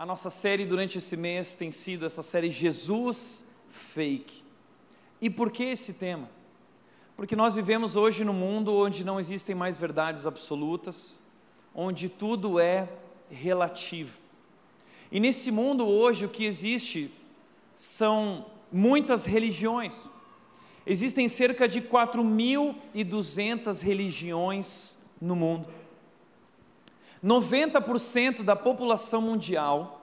A nossa série durante esse mês tem sido essa série Jesus Fake. E por que esse tema? Porque nós vivemos hoje num mundo onde não existem mais verdades absolutas, onde tudo é relativo. E nesse mundo hoje o que existe são muitas religiões. Existem cerca de 4.200 religiões no mundo. 90% da população mundial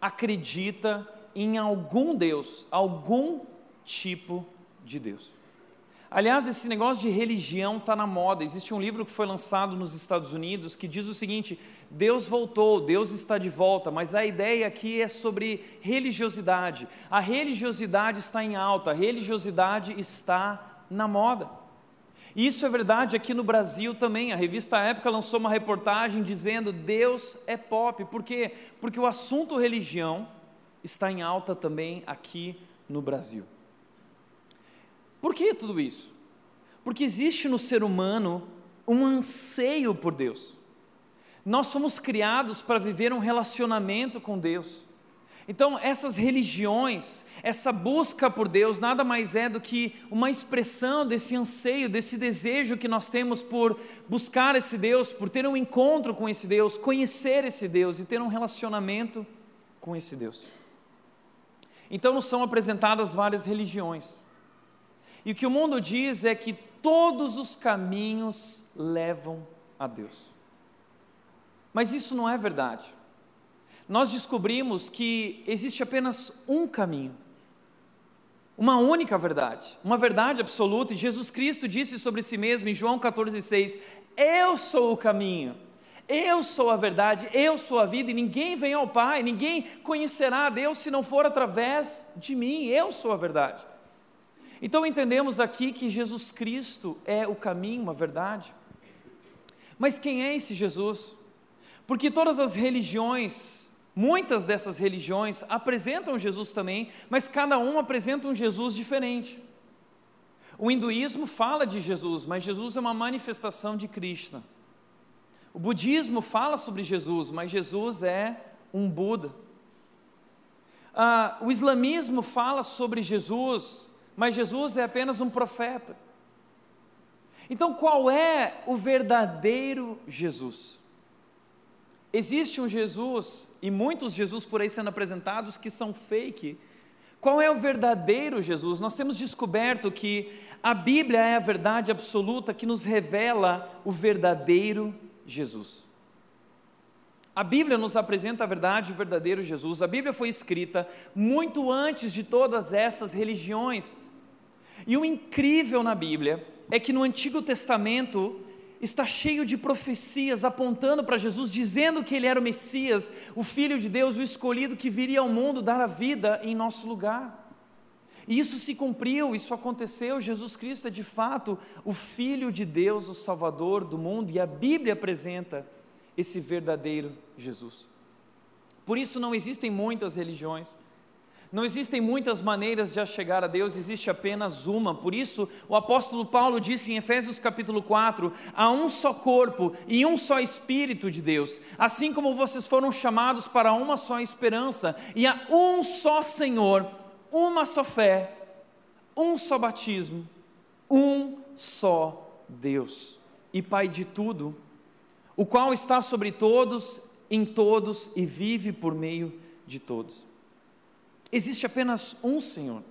acredita em algum Deus, algum tipo de Deus. Aliás, esse negócio de religião está na moda. Existe um livro que foi lançado nos Estados Unidos que diz o seguinte: Deus voltou, Deus está de volta, mas a ideia aqui é sobre religiosidade. A religiosidade está em alta, a religiosidade está na moda. E isso é verdade aqui no Brasil também. A revista Época lançou uma reportagem dizendo Deus é pop. Por quê? Porque o assunto religião está em alta também aqui no Brasil. Por que tudo isso? Porque existe no ser humano um anseio por Deus. Nós fomos criados para viver um relacionamento com Deus. Então, essas religiões, essa busca por Deus, nada mais é do que uma expressão desse anseio, desse desejo que nós temos por buscar esse Deus, por ter um encontro com esse Deus, conhecer esse Deus e ter um relacionamento com esse Deus. Então, nos são apresentadas várias religiões. E o que o mundo diz é que todos os caminhos levam a Deus. Mas isso não é verdade nós descobrimos que existe apenas um caminho, uma única verdade, uma verdade absoluta, e Jesus Cristo disse sobre si mesmo em João 14,6: Eu sou o caminho, eu sou a verdade, eu sou a vida, e ninguém vem ao Pai, ninguém conhecerá a Deus se não for através de mim, eu sou a verdade. Então entendemos aqui que Jesus Cristo é o caminho, a verdade. Mas quem é esse Jesus? Porque todas as religiões Muitas dessas religiões apresentam Jesus também, mas cada um apresenta um Jesus diferente. O hinduísmo fala de Jesus, mas Jesus é uma manifestação de Krishna. O budismo fala sobre Jesus, mas Jesus é um Buda. Ah, o islamismo fala sobre Jesus, mas Jesus é apenas um profeta. Então, qual é o verdadeiro Jesus? Existe um Jesus e muitos Jesus por aí sendo apresentados que são fake. Qual é o verdadeiro Jesus? Nós temos descoberto que a Bíblia é a verdade absoluta que nos revela o verdadeiro Jesus. A Bíblia nos apresenta a verdade, o verdadeiro Jesus. A Bíblia foi escrita muito antes de todas essas religiões. E o incrível na Bíblia é que no Antigo Testamento está cheio de profecias apontando para Jesus, dizendo que ele era o Messias, o Filho de Deus, o escolhido que viria ao mundo dar a vida em nosso lugar. E isso se cumpriu, isso aconteceu. Jesus Cristo é de fato o Filho de Deus, o Salvador do mundo, e a Bíblia apresenta esse verdadeiro Jesus. Por isso não existem muitas religiões. Não existem muitas maneiras de chegar a Deus, existe apenas uma. Por isso, o apóstolo Paulo disse em Efésios capítulo 4: há um só corpo e um só espírito de Deus, assim como vocês foram chamados para uma só esperança, e há um só Senhor, uma só fé, um só batismo, um só Deus e Pai de tudo, o qual está sobre todos, em todos e vive por meio de todos. Existe apenas um Senhor,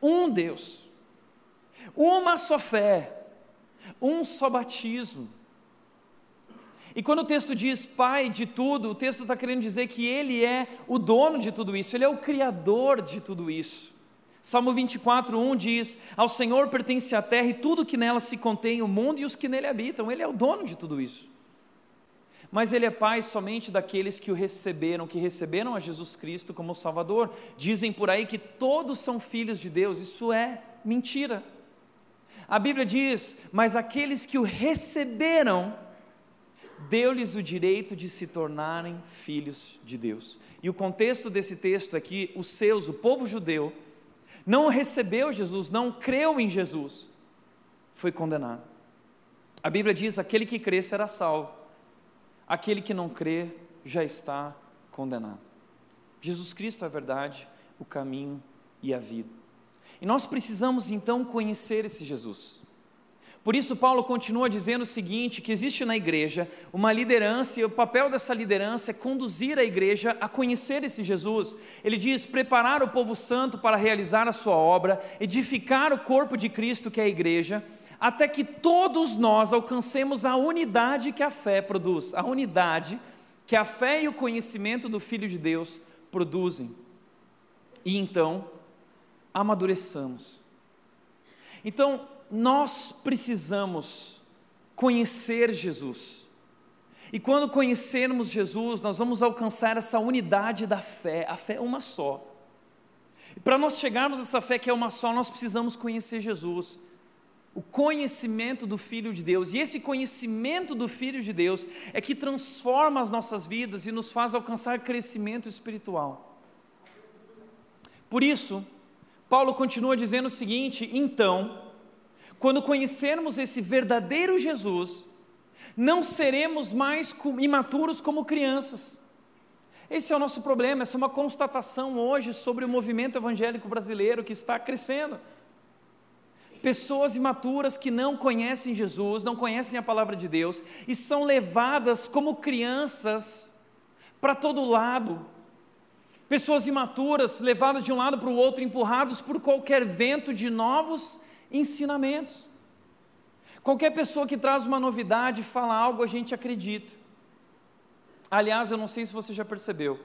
um Deus, uma só fé, um só batismo. E quando o texto diz Pai de tudo, o texto está querendo dizer que Ele é o dono de tudo isso, Ele é o Criador de tudo isso. Salmo 24, 1 diz: Ao Senhor pertence a terra e tudo que nela se contém, o mundo e os que nele habitam. Ele é o dono de tudo isso mas ele é pai somente daqueles que o receberam, que receberam a Jesus Cristo como Salvador. Dizem por aí que todos são filhos de Deus, isso é mentira. A Bíblia diz: Mas aqueles que o receberam, deu-lhes o direito de se tornarem filhos de Deus. E o contexto desse texto é que os seus, o povo judeu, não recebeu Jesus, não creu em Jesus, foi condenado. A Bíblia diz: aquele que crê será salvo aquele que não crê já está condenado. Jesus Cristo é a verdade, o caminho e a vida. E nós precisamos então conhecer esse Jesus. Por isso, Paulo continua dizendo o seguinte: que existe na igreja uma liderança, e o papel dessa liderança é conduzir a igreja a conhecer esse Jesus. Ele diz: preparar o povo santo para realizar a sua obra, edificar o corpo de Cristo, que é a igreja, até que todos nós alcancemos a unidade que a fé produz, a unidade que a fé e o conhecimento do Filho de Deus produzem. E então, amadureçamos. Então, nós precisamos conhecer Jesus. E quando conhecermos Jesus, nós vamos alcançar essa unidade da fé. A fé é uma só. E para nós chegarmos a essa fé que é uma só, nós precisamos conhecer Jesus. O conhecimento do Filho de Deus. E esse conhecimento do Filho de Deus é que transforma as nossas vidas e nos faz alcançar crescimento espiritual. Por isso, Paulo continua dizendo o seguinte: então, quando conhecermos esse verdadeiro Jesus, não seremos mais imaturos como crianças. Esse é o nosso problema, essa é uma constatação hoje sobre o movimento evangélico brasileiro que está crescendo. Pessoas imaturas que não conhecem Jesus, não conhecem a palavra de Deus e são levadas como crianças para todo lado. Pessoas imaturas levadas de um lado para o outro, empurrados por qualquer vento de novos ensinamentos. Qualquer pessoa que traz uma novidade, fala algo, a gente acredita. Aliás, eu não sei se você já percebeu,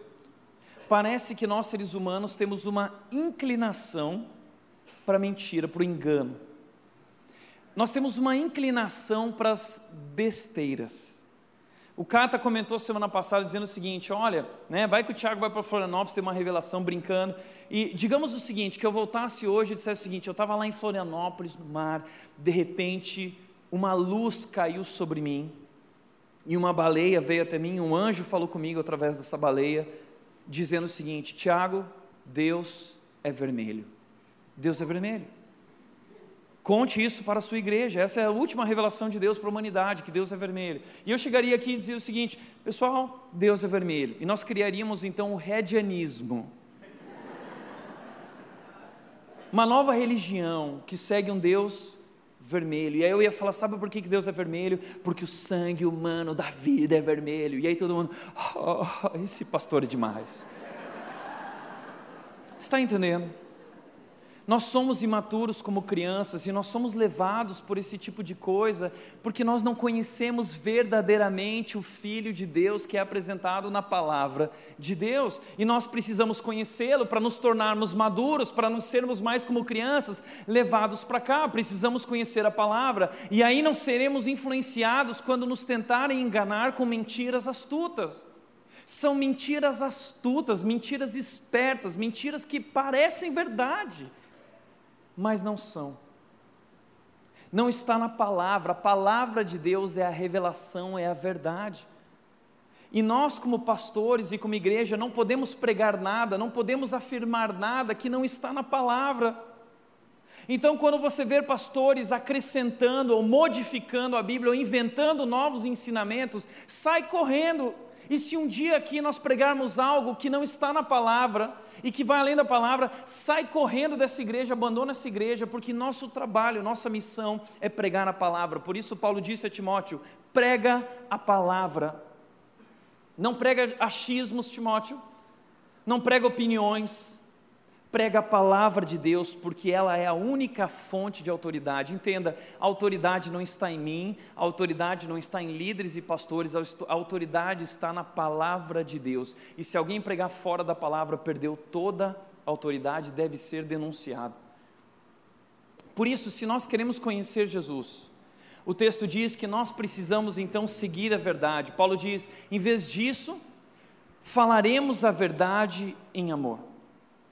parece que nós seres humanos temos uma inclinação para mentira, para o engano. Nós temos uma inclinação para as besteiras. O Cata comentou semana passada dizendo o seguinte: olha, né, vai que o Tiago vai para Florianópolis, tem uma revelação brincando. E digamos o seguinte: que eu voltasse hoje e dissesse o seguinte: eu estava lá em Florianópolis, no mar, de repente uma luz caiu sobre mim, e uma baleia veio até mim, um anjo falou comigo através dessa baleia, dizendo o seguinte: Tiago, Deus é vermelho. Deus é vermelho. Conte isso para a sua igreja. Essa é a última revelação de Deus para a humanidade, que Deus é vermelho. E eu chegaria aqui e dizia o seguinte: pessoal, Deus é vermelho. E nós criaríamos então o redianismo. Uma nova religião que segue um Deus vermelho. E aí eu ia falar: sabe por que Deus é vermelho? Porque o sangue humano da vida é vermelho. E aí todo mundo, oh, esse pastor é demais. Está entendendo? Nós somos imaturos como crianças e nós somos levados por esse tipo de coisa porque nós não conhecemos verdadeiramente o Filho de Deus que é apresentado na palavra de Deus e nós precisamos conhecê-lo para nos tornarmos maduros, para não sermos mais como crianças levados para cá. Precisamos conhecer a palavra e aí não seremos influenciados quando nos tentarem enganar com mentiras astutas. São mentiras astutas, mentiras espertas, mentiras que parecem verdade mas não são. Não está na palavra, a palavra de Deus é a revelação, é a verdade. E nós, como pastores e como igreja, não podemos pregar nada, não podemos afirmar nada que não está na palavra. Então, quando você vê pastores acrescentando ou modificando a Bíblia, ou inventando novos ensinamentos, sai correndo. E se um dia aqui nós pregarmos algo que não está na palavra, e que vai além da palavra, sai correndo dessa igreja, abandona essa igreja, porque nosso trabalho, nossa missão é pregar a palavra. Por isso, Paulo disse a Timóteo: prega a palavra. Não prega achismos, Timóteo, não prega opiniões, prega a palavra de Deus, porque ela é a única fonte de autoridade. Entenda, a autoridade não está em mim, a autoridade não está em líderes e pastores, a autoridade está na palavra de Deus. E se alguém pregar fora da palavra, perdeu toda a autoridade, deve ser denunciado. Por isso, se nós queremos conhecer Jesus, o texto diz que nós precisamos então seguir a verdade. Paulo diz: em vez disso, falaremos a verdade em amor.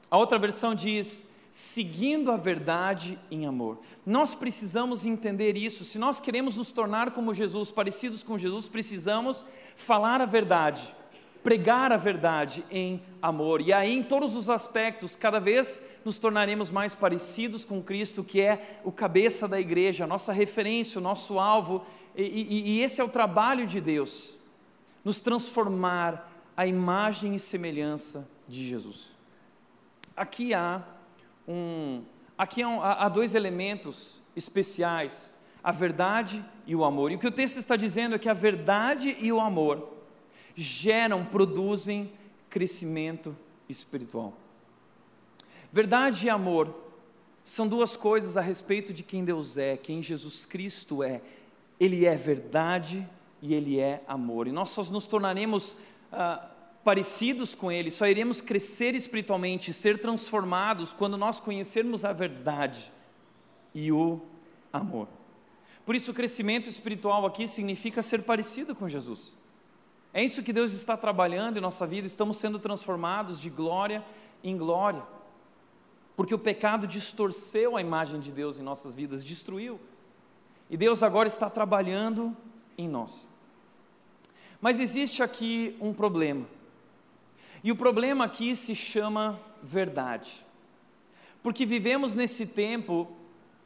A outra versão diz: seguindo a verdade em amor. Nós precisamos entender isso. Se nós queremos nos tornar como Jesus, parecidos com Jesus, precisamos falar a verdade, pregar a verdade em amor. E aí, em todos os aspectos, cada vez nos tornaremos mais parecidos com Cristo, que é o cabeça da igreja, a nossa referência, o nosso alvo. E, e, e esse é o trabalho de Deus, nos transformar a imagem e semelhança de Jesus. Aqui há um, aqui há, há dois elementos especiais: a verdade e o amor. E o que o texto está dizendo é que a verdade e o amor geram, produzem crescimento espiritual. Verdade e amor são duas coisas a respeito de quem Deus é, quem Jesus Cristo é. Ele é verdade e Ele é amor. E nós só nos tornaremos ah, parecidos com Ele, só iremos crescer espiritualmente, ser transformados quando nós conhecermos a verdade e o amor. Por isso, o crescimento espiritual aqui significa ser parecido com Jesus. É isso que Deus está trabalhando em nossa vida, estamos sendo transformados de glória em glória. Porque o pecado distorceu a imagem de Deus em nossas vidas, destruiu. E Deus agora está trabalhando em nós. Mas existe aqui um problema. E o problema aqui se chama verdade. Porque vivemos nesse tempo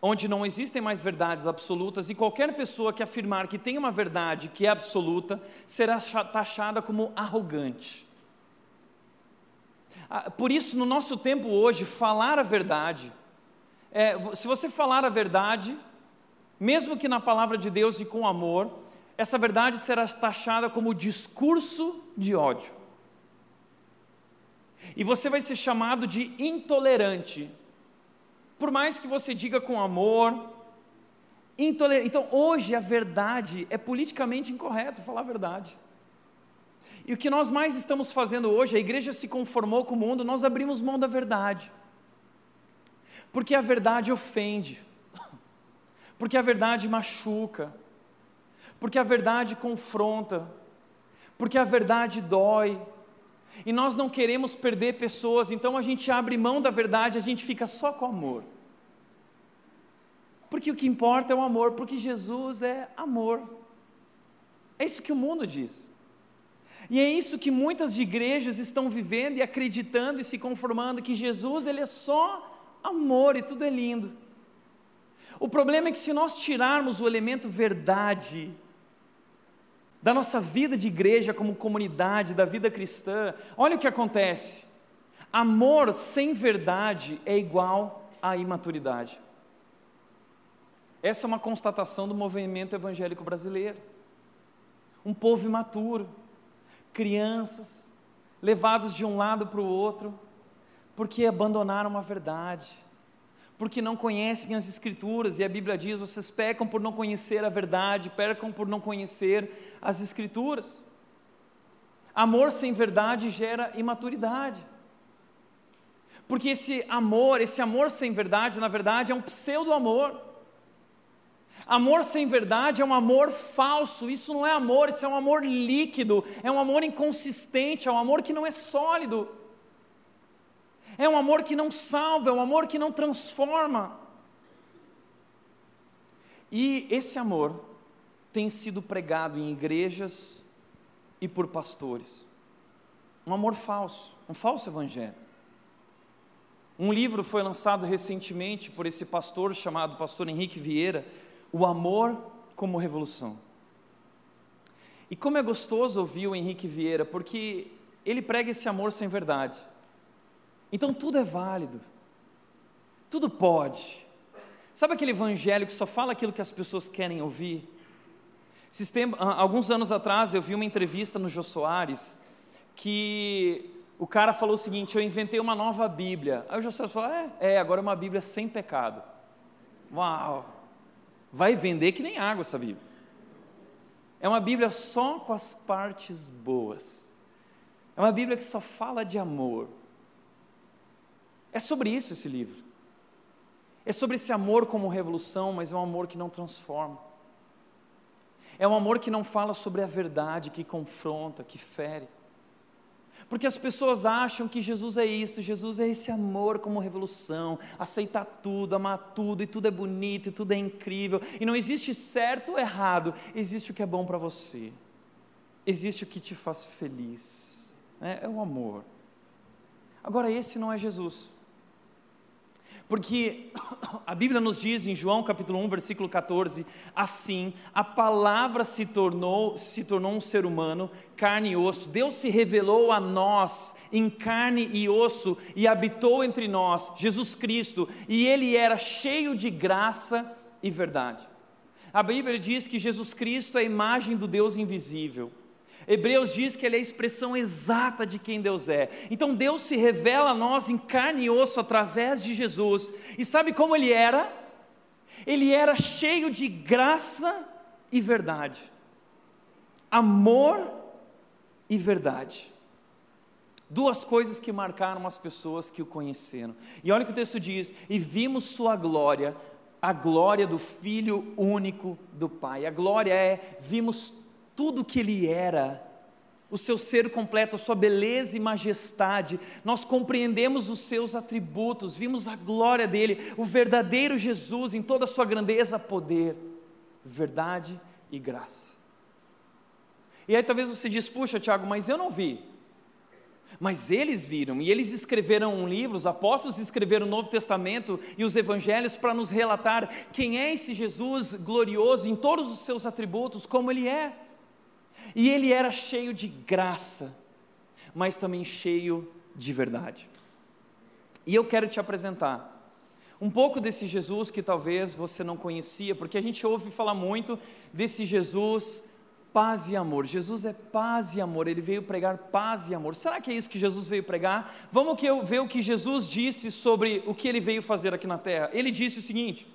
onde não existem mais verdades absolutas e qualquer pessoa que afirmar que tem uma verdade que é absoluta será taxada como arrogante. Ah, por isso, no nosso tempo hoje, falar a verdade, é, se você falar a verdade, mesmo que na palavra de Deus e com amor, essa verdade será taxada como discurso de ódio. E você vai ser chamado de intolerante, por mais que você diga com amor. Intolerante. Então, hoje a verdade é politicamente incorreto falar a verdade. E o que nós mais estamos fazendo hoje, a igreja se conformou com o mundo, nós abrimos mão da verdade. Porque a verdade ofende, porque a verdade machuca, porque a verdade confronta, porque a verdade dói. E nós não queremos perder pessoas, então a gente abre mão da verdade, a gente fica só com amor. Porque o que importa é o amor, porque Jesus é amor. É isso que o mundo diz. E é isso que muitas igrejas estão vivendo e acreditando e se conformando que Jesus ele é só amor e tudo é lindo. O problema é que se nós tirarmos o elemento verdade da nossa vida de igreja como comunidade, da vida cristã, olha o que acontece. Amor sem verdade é igual à imaturidade. Essa é uma constatação do movimento evangélico brasileiro. Um povo imaturo, crianças, levados de um lado para o outro, porque abandonaram a verdade, porque não conhecem as Escrituras, e a Bíblia diz: vocês pecam por não conhecer a verdade, pecam por não conhecer as Escrituras. Amor sem verdade gera imaturidade. Porque esse amor, esse amor sem verdade, na verdade, é um pseudo-amor. Amor sem verdade é um amor falso, isso não é amor, isso é um amor líquido, é um amor inconsistente, é um amor que não é sólido. É um amor que não salva, é um amor que não transforma. E esse amor tem sido pregado em igrejas e por pastores. Um amor falso, um falso evangelho. Um livro foi lançado recentemente por esse pastor chamado Pastor Henrique Vieira, O Amor como Revolução. E como é gostoso ouvir o Henrique Vieira, porque ele prega esse amor sem verdade. Então tudo é válido, tudo pode. Sabe aquele evangelho que só fala aquilo que as pessoas querem ouvir? Sistema, alguns anos atrás eu vi uma entrevista no Jô Soares que o cara falou o seguinte: Eu inventei uma nova Bíblia. Aí o Jô Soares falou: É, é agora é uma Bíblia sem pecado. Uau! Vai vender que nem água essa Bíblia. É uma Bíblia só com as partes boas. É uma Bíblia que só fala de amor. É sobre isso esse livro. É sobre esse amor como revolução, mas é um amor que não transforma. É um amor que não fala sobre a verdade, que confronta, que fere. Porque as pessoas acham que Jesus é isso, Jesus é esse amor como revolução, aceitar tudo, amar tudo, e tudo é bonito, e tudo é incrível, e não existe certo ou errado, existe o que é bom para você, existe o que te faz feliz, é, é o amor. Agora, esse não é Jesus. Porque a Bíblia nos diz em João capítulo 1, versículo 14, assim, a palavra se tornou, se tornou um ser humano, carne e osso. Deus se revelou a nós em carne e osso e habitou entre nós, Jesus Cristo, e ele era cheio de graça e verdade. A Bíblia diz que Jesus Cristo é a imagem do Deus invisível. Hebreus diz que ele é a expressão exata de quem Deus é. Então Deus se revela a nós em carne e osso através de Jesus. E sabe como ele era? Ele era cheio de graça e verdade. Amor e verdade. Duas coisas que marcaram as pessoas que o conheceram. E olha o que o texto diz: E vimos sua glória, a glória do Filho único do Pai. A glória é, vimos tudo que ele era, o seu ser completo, a sua beleza e majestade, nós compreendemos os seus atributos, vimos a glória dele, o verdadeiro Jesus em toda a sua grandeza, poder, verdade e graça. E aí talvez você diz, puxa Tiago, mas eu não vi. Mas eles viram, e eles escreveram um livro, os apóstolos escreveram o Novo Testamento e os evangelhos para nos relatar quem é esse Jesus glorioso em todos os seus atributos, como ele é. E ele era cheio de graça, mas também cheio de verdade. E eu quero te apresentar um pouco desse Jesus que talvez você não conhecia, porque a gente ouve falar muito desse Jesus paz e amor. Jesus é paz e amor, ele veio pregar paz e amor. Será que é isso que Jesus veio pregar? Vamos ver o que Jesus disse sobre o que ele veio fazer aqui na terra. Ele disse o seguinte,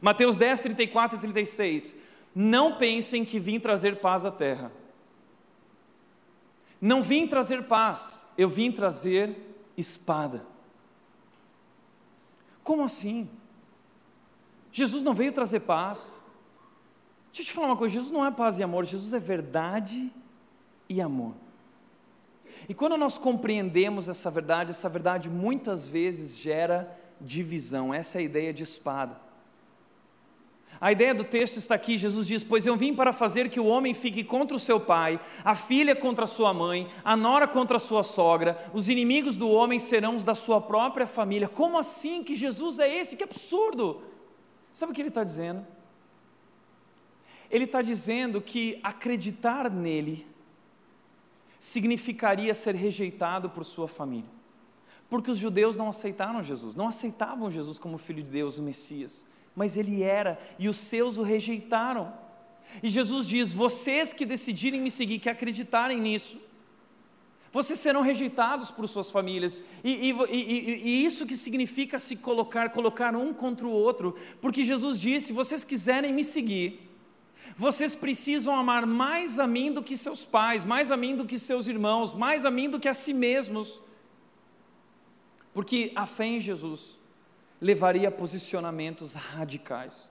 Mateus 10, 34 e 36. Não pensem que vim trazer paz à terra. Não vim trazer paz, eu vim trazer espada. Como assim? Jesus não veio trazer paz. Deixa eu te falar uma coisa: Jesus não é paz e amor, Jesus é verdade e amor. E quando nós compreendemos essa verdade, essa verdade muitas vezes gera divisão, essa é a ideia de espada. A ideia do texto está aqui: Jesus diz: Pois eu vim para fazer que o homem fique contra o seu pai, a filha contra a sua mãe, a nora contra a sua sogra, os inimigos do homem serão os da sua própria família. Como assim que Jesus é esse? Que absurdo! Sabe o que ele está dizendo? Ele está dizendo que acreditar nele significaria ser rejeitado por sua família. Porque os judeus não aceitaram Jesus, não aceitavam Jesus como filho de Deus, o Messias mas ele era, e os seus o rejeitaram. E Jesus diz: vocês que decidirem me seguir, que acreditarem nisso, vocês serão rejeitados por suas famílias. E, e, e, e, isso que significa se colocar, colocar um contra o outro, porque Jesus disse: se vocês quiserem me seguir, vocês precisam amar mais a mim do que seus pais, mais a mim do que seus irmãos, mais a mim do que a si mesmos. Porque a fé em Jesus levaria a posicionamentos radicais,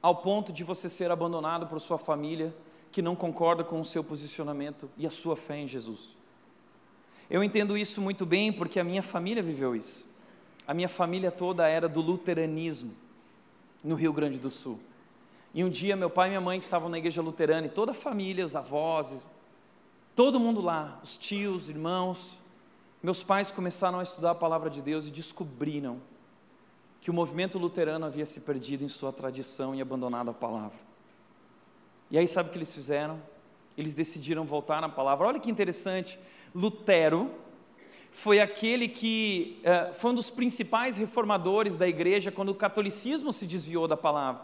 ao ponto de você ser abandonado por sua família que não concorda com o seu posicionamento e a sua fé em Jesus. Eu entendo isso muito bem porque a minha família viveu isso. A minha família toda era do luteranismo no Rio Grande do Sul. E um dia meu pai e minha mãe estavam na igreja luterana e toda a família, os avós, todo mundo lá, os tios, irmãos, meus pais começaram a estudar a palavra de Deus e descobriram que o movimento luterano havia se perdido em sua tradição e abandonado a palavra. E aí, sabe o que eles fizeram? Eles decidiram voltar na palavra. Olha que interessante, Lutero foi aquele que uh, foi um dos principais reformadores da igreja quando o catolicismo se desviou da palavra.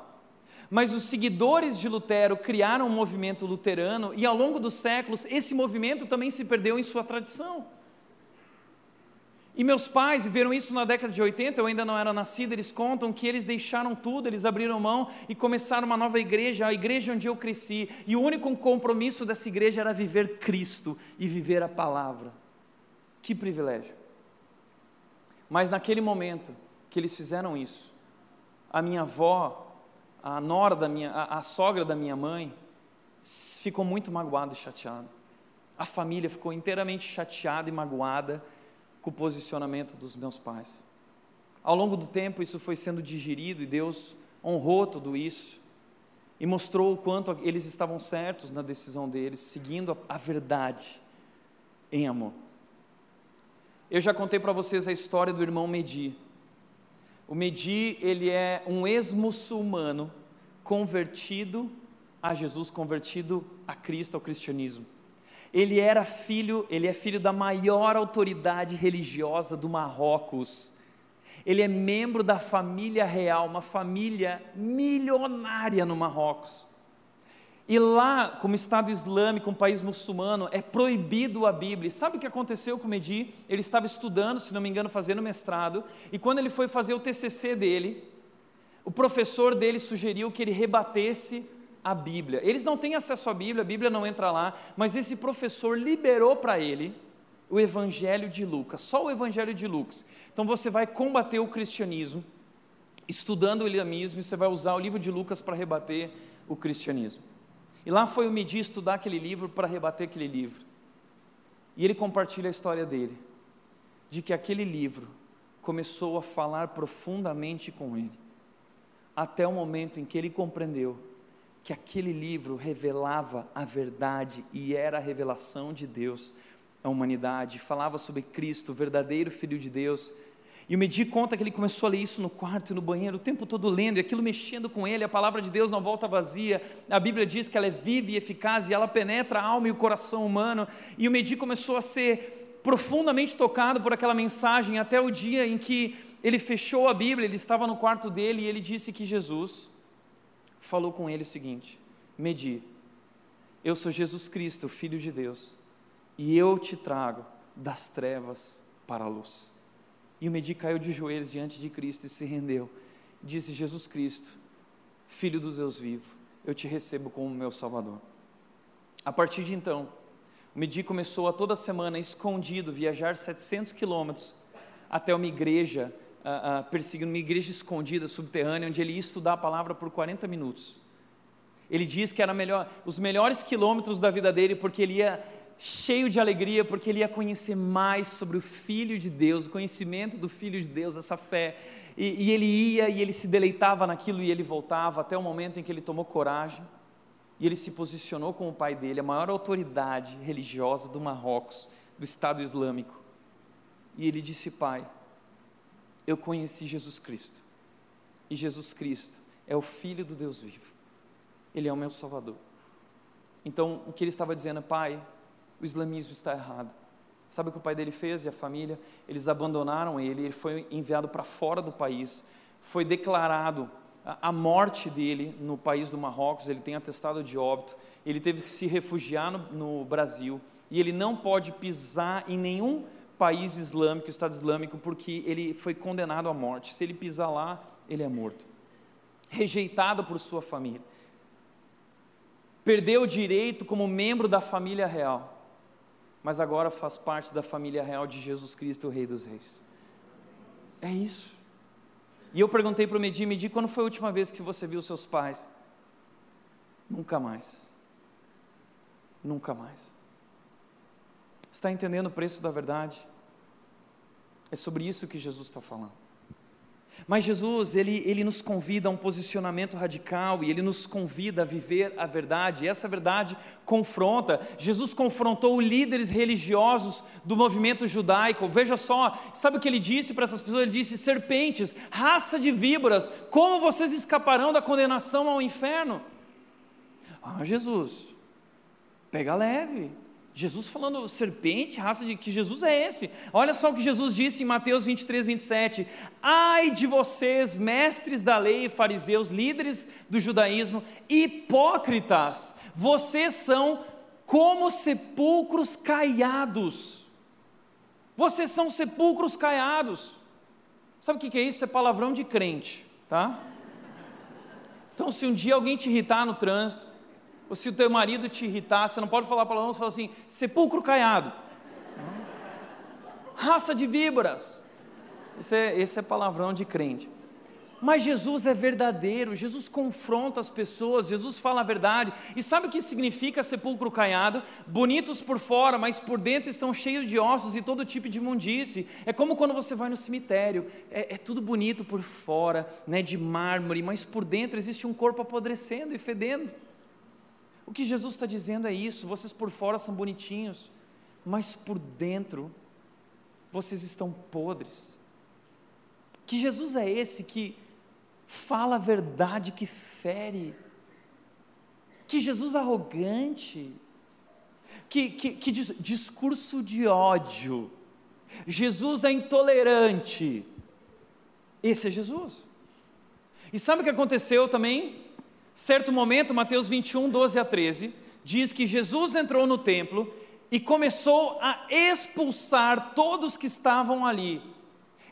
Mas os seguidores de Lutero criaram um movimento luterano e ao longo dos séculos esse movimento também se perdeu em sua tradição. E meus pais viveram isso na década de 80, eu ainda não era nascido, eles contam que eles deixaram tudo, eles abriram mão e começaram uma nova igreja, a igreja onde eu cresci. E o único compromisso dessa igreja era viver Cristo e viver a palavra. Que privilégio. Mas naquele momento que eles fizeram isso, a minha avó, a nora da minha, a, a sogra da minha mãe, ficou muito magoada e chateada. A família ficou inteiramente chateada e magoada com o posicionamento dos meus pais. Ao longo do tempo, isso foi sendo digerido e Deus honrou tudo isso e mostrou o quanto eles estavam certos na decisão deles, seguindo a, verdade em amor. Eu já contei para vocês a história do irmão Medi. O Medi, ele é um ex-muçulmano convertido a Jesus, convertido a Cristo, ao cristianismo. Ele era filho, ele é filho da maior autoridade religiosa do Marrocos. Ele é membro da família real, uma família milionária no Marrocos. E lá, como Estado Islâmico, um país muçulmano, é proibido a Bíblia. E sabe o que aconteceu com o Medi? Ele estava estudando, se não me engano, fazendo mestrado, e quando ele foi fazer o TCC dele, o professor dele sugeriu que ele rebatesse a Bíblia. Eles não têm acesso à Bíblia, a Bíblia não entra lá, mas esse professor liberou para ele o Evangelho de Lucas, só o Evangelho de Lucas. Então você vai combater o cristianismo, estudando o islamismo, e você vai usar o livro de Lucas para rebater o cristianismo. E lá foi o Medi estudar aquele livro para rebater aquele livro. E ele compartilha a história dele, de que aquele livro começou a falar profundamente com ele, até o momento em que ele compreendeu que aquele livro revelava a verdade e era a revelação de Deus à humanidade, falava sobre Cristo, o verdadeiro Filho de Deus, e o Medi conta que ele começou a ler isso no quarto e no banheiro, o tempo todo lendo, e aquilo mexendo com ele, a palavra de Deus não volta vazia. A Bíblia diz que ela é viva e eficaz e ela penetra a alma e o coração humano. E o Medi começou a ser profundamente tocado por aquela mensagem até o dia em que ele fechou a Bíblia, ele estava no quarto dele e ele disse que Jesus falou com ele o seguinte: Medi, eu sou Jesus Cristo, Filho de Deus, e eu te trago das trevas para a luz. E o Medi caiu de joelhos diante de Cristo e se rendeu. Disse: Jesus Cristo, Filho do Deus vivo, eu te recebo como meu Salvador. A partir de então, o Medi começou a toda semana, escondido, viajar 700 quilômetros até uma igreja, uh, uh, perseguindo uma igreja escondida, subterrânea, onde ele ia estudar a palavra por 40 minutos. Ele diz que eram melhor, os melhores quilômetros da vida dele, porque ele ia cheio de alegria, porque ele ia conhecer mais sobre o Filho de Deus, o conhecimento do Filho de Deus, essa fé. E, e, ele ia e ele se deleitava naquilo e ele voltava até o momento em que ele tomou coragem e ele se posicionou como o pai dele, a maior autoridade religiosa do Marrocos, do Estado Islâmico. E ele disse: Pai, eu conheci Jesus Cristo, e Jesus Cristo é o Filho do Deus vivo, Ele é o meu Salvador. Então, o que ele estava dizendo, Pai, o islamismo está errado. Sabe o que o pai dele fez e a família? Eles abandonaram ele, ele foi enviado para fora do país, foi declarado a morte dele no país do Marrocos, ele tem atestado de óbito, ele teve que se refugiar no, no Brasil e ele não pode pisar em nenhum país islâmico, Estado Islâmico, porque ele foi condenado à morte. Se ele pisar lá, ele é morto. Rejeitado por sua família. Perdeu o direito como membro da família real mas agora faz parte da família real de Jesus Cristo, o Rei dos Reis. É isso. E eu perguntei para o Medi, Medi, quando foi a última vez que você viu seus pais? Nunca mais. Nunca mais. Está entendendo o preço da verdade? É sobre isso que Jesus está falando. Mas Jesus, ele, ele nos convida a um posicionamento radical e ele nos convida a viver a verdade. E essa verdade confronta. Jesus confrontou líderes religiosos do movimento judaico. Veja só, sabe o que ele disse para essas pessoas? Ele disse: serpentes, raça de víboras, como vocês escaparão da condenação ao inferno? Ah, Jesus, pega leve. Jesus falando serpente, raça de que Jesus é esse. Olha só o que Jesus disse em Mateus 23, 27. Ai de vocês, mestres da lei, fariseus, líderes do judaísmo, hipócritas, vocês são como sepulcros caiados. Vocês são sepulcros caiados. Sabe o que é isso? É palavrão de crente, tá? Então, se um dia alguém te irritar no trânsito, ou se o teu marido te irritar, você não pode falar para você fala assim, sepulcro caiado. Raça de víboras. Esse é, esse é palavrão de crente. Mas Jesus é verdadeiro, Jesus confronta as pessoas, Jesus fala a verdade. E sabe o que significa sepulcro caiado? Bonitos por fora, mas por dentro estão cheios de ossos e todo tipo de imundície. É como quando você vai no cemitério, é, é tudo bonito por fora, né, de mármore, mas por dentro existe um corpo apodrecendo e fedendo. O que Jesus está dizendo é isso: vocês por fora são bonitinhos, mas por dentro vocês estão podres. Que Jesus é esse que fala a verdade que fere? Que Jesus arrogante? Que, que, que discurso de ódio? Jesus é intolerante. Esse é Jesus. E sabe o que aconteceu também? Certo momento, Mateus 21, 12 a 13, diz que Jesus entrou no templo e começou a expulsar todos que estavam ali.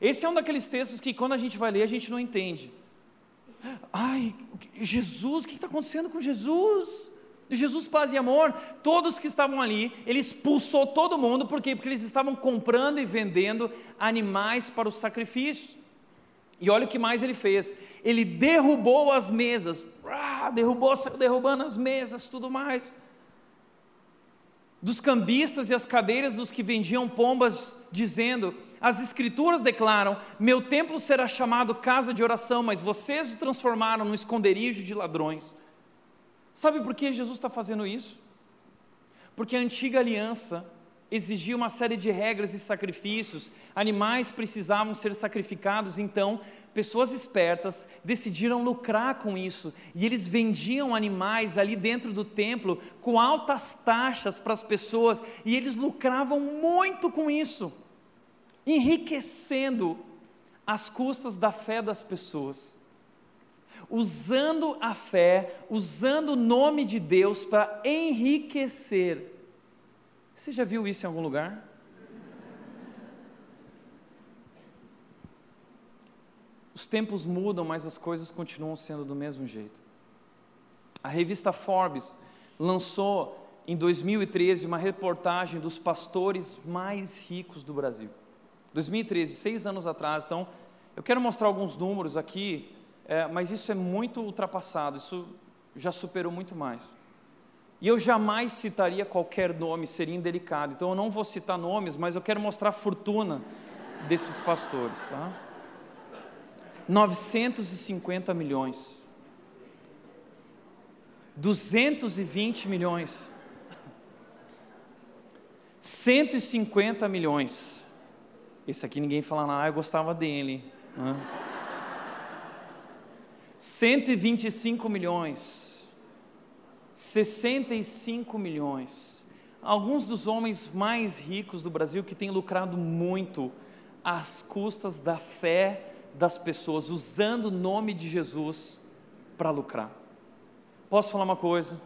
Esse é um daqueles textos que, quando a gente vai ler, a gente não entende. Ai, Jesus, o que está acontecendo com Jesus? Jesus, paz e amor, todos que estavam ali, ele expulsou todo mundo, por quê? Porque eles estavam comprando e vendendo animais para o sacrifício. E olha o que mais ele fez: ele derrubou as mesas, ah, derrubou, derrubando as mesas, tudo mais. Dos cambistas e as cadeiras dos que vendiam pombas, dizendo: As Escrituras declaram: Meu templo será chamado casa de oração, mas vocês o transformaram num esconderijo de ladrões. Sabe por que Jesus está fazendo isso? Porque a antiga aliança exigia uma série de regras e sacrifícios, animais precisavam ser sacrificados, então pessoas espertas decidiram lucrar com isso, e eles vendiam animais ali dentro do templo com altas taxas para as pessoas, e eles lucravam muito com isso, enriquecendo às custas da fé das pessoas usando a fé, usando o nome de Deus para enriquecer. Você já viu isso em algum lugar? Os tempos mudam, mas as coisas continuam sendo do mesmo jeito. A revista Forbes lançou em 2013 uma reportagem dos pastores mais ricos do Brasil. 2013, seis anos atrás. Então, eu quero mostrar alguns números aqui é, mas isso é muito ultrapassado, isso já superou muito mais. E eu jamais citaria qualquer nome, seria indelicado. Então eu não vou citar nomes, mas eu quero mostrar a fortuna desses pastores. Tá? 950 milhões. 220 milhões. 150 milhões. Esse aqui ninguém fala ah, eu gostava dele. Né? 125 milhões, 65 milhões. Alguns dos homens mais ricos do Brasil que têm lucrado muito às custas da fé das pessoas, usando o nome de Jesus para lucrar. Posso falar uma coisa?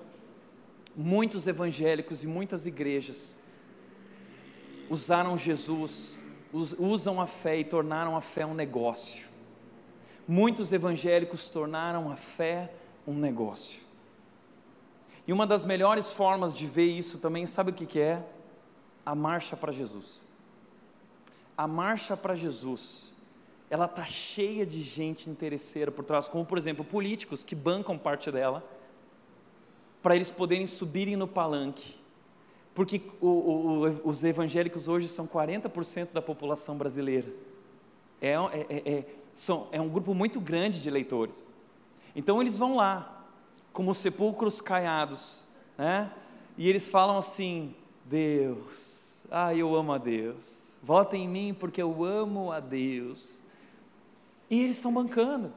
Muitos evangélicos e muitas igrejas usaram Jesus, usam a fé e tornaram a fé um negócio muitos evangélicos tornaram a fé um negócio. E uma das melhores formas de ver isso também, sabe o que, que é? A marcha para Jesus. A marcha para Jesus, ela está cheia de gente interesseira por trás, como por exemplo políticos que bancam parte dela, para eles poderem subirem no palanque. Porque o, o, os evangélicos hoje são 40% da população brasileira. É, é, é, é são, é um grupo muito grande de leitores. Então eles vão lá, como sepulcros caiados, né? E eles falam assim: Deus, ah, eu amo a Deus, votem em mim porque eu amo a Deus. E eles estão bancando.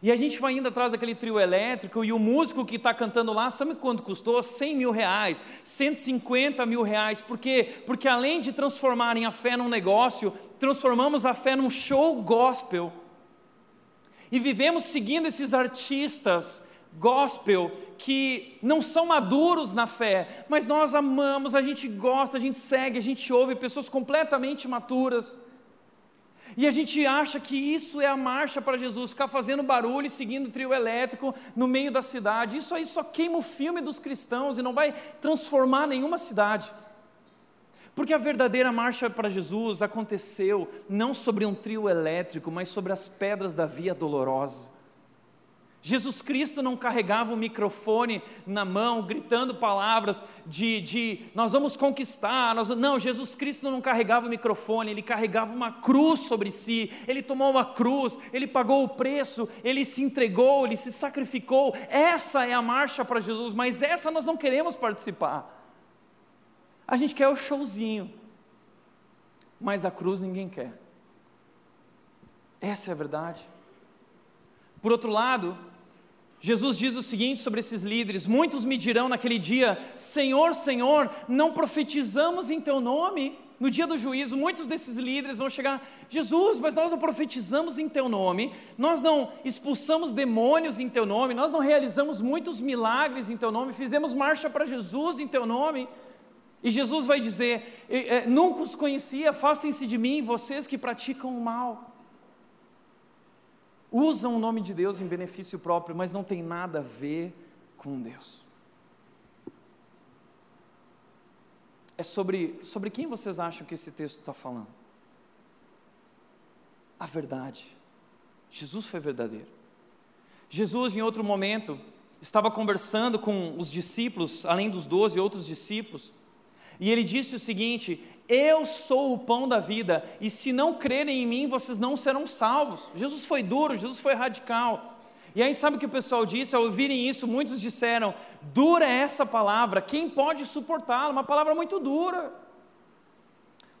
E a gente vai indo atrás daquele trio elétrico e o músico que está cantando lá, sabe quanto custou? 100 mil reais, 150 mil reais. Por quê? Porque além de transformarem a fé num negócio, transformamos a fé num show gospel. E vivemos seguindo esses artistas gospel que não são maduros na fé, mas nós amamos, a gente gosta, a gente segue, a gente ouve pessoas completamente maturas. E a gente acha que isso é a marcha para Jesus, ficar fazendo barulho e seguindo o trio elétrico no meio da cidade. Isso aí só queima o filme dos cristãos e não vai transformar nenhuma cidade. Porque a verdadeira marcha para Jesus aconteceu não sobre um trio elétrico, mas sobre as pedras da via dolorosa. Jesus Cristo não carregava um microfone na mão, gritando palavras de, de nós vamos conquistar. Nós, não, Jesus Cristo não carregava o microfone, ele carregava uma cruz sobre si. Ele tomou uma cruz, ele pagou o preço, ele se entregou, ele se sacrificou. Essa é a marcha para Jesus, mas essa nós não queremos participar. A gente quer o showzinho, mas a cruz ninguém quer. Essa é a verdade. Por outro lado, Jesus diz o seguinte sobre esses líderes: Muitos me dirão naquele dia: Senhor, Senhor, não profetizamos em teu nome? No dia do juízo, muitos desses líderes vão chegar: Jesus, mas nós não profetizamos em teu nome, nós não expulsamos demônios em teu nome, nós não realizamos muitos milagres em teu nome, fizemos marcha para Jesus em teu nome. E Jesus vai dizer: Nunca os conheci, afastem-se de mim, vocês que praticam o mal usam o nome de Deus em benefício próprio, mas não tem nada a ver com Deus. É sobre, sobre quem vocês acham que esse texto está falando? A verdade. Jesus foi verdadeiro. Jesus, em outro momento, estava conversando com os discípulos, além dos doze outros discípulos, e ele disse o seguinte: Eu sou o pão da vida, e se não crerem em mim, vocês não serão salvos. Jesus foi duro, Jesus foi radical. E aí, sabe o que o pessoal disse? Ao ouvirem isso, muitos disseram: Dura é essa palavra, quem pode suportá-la? Uma palavra muito dura.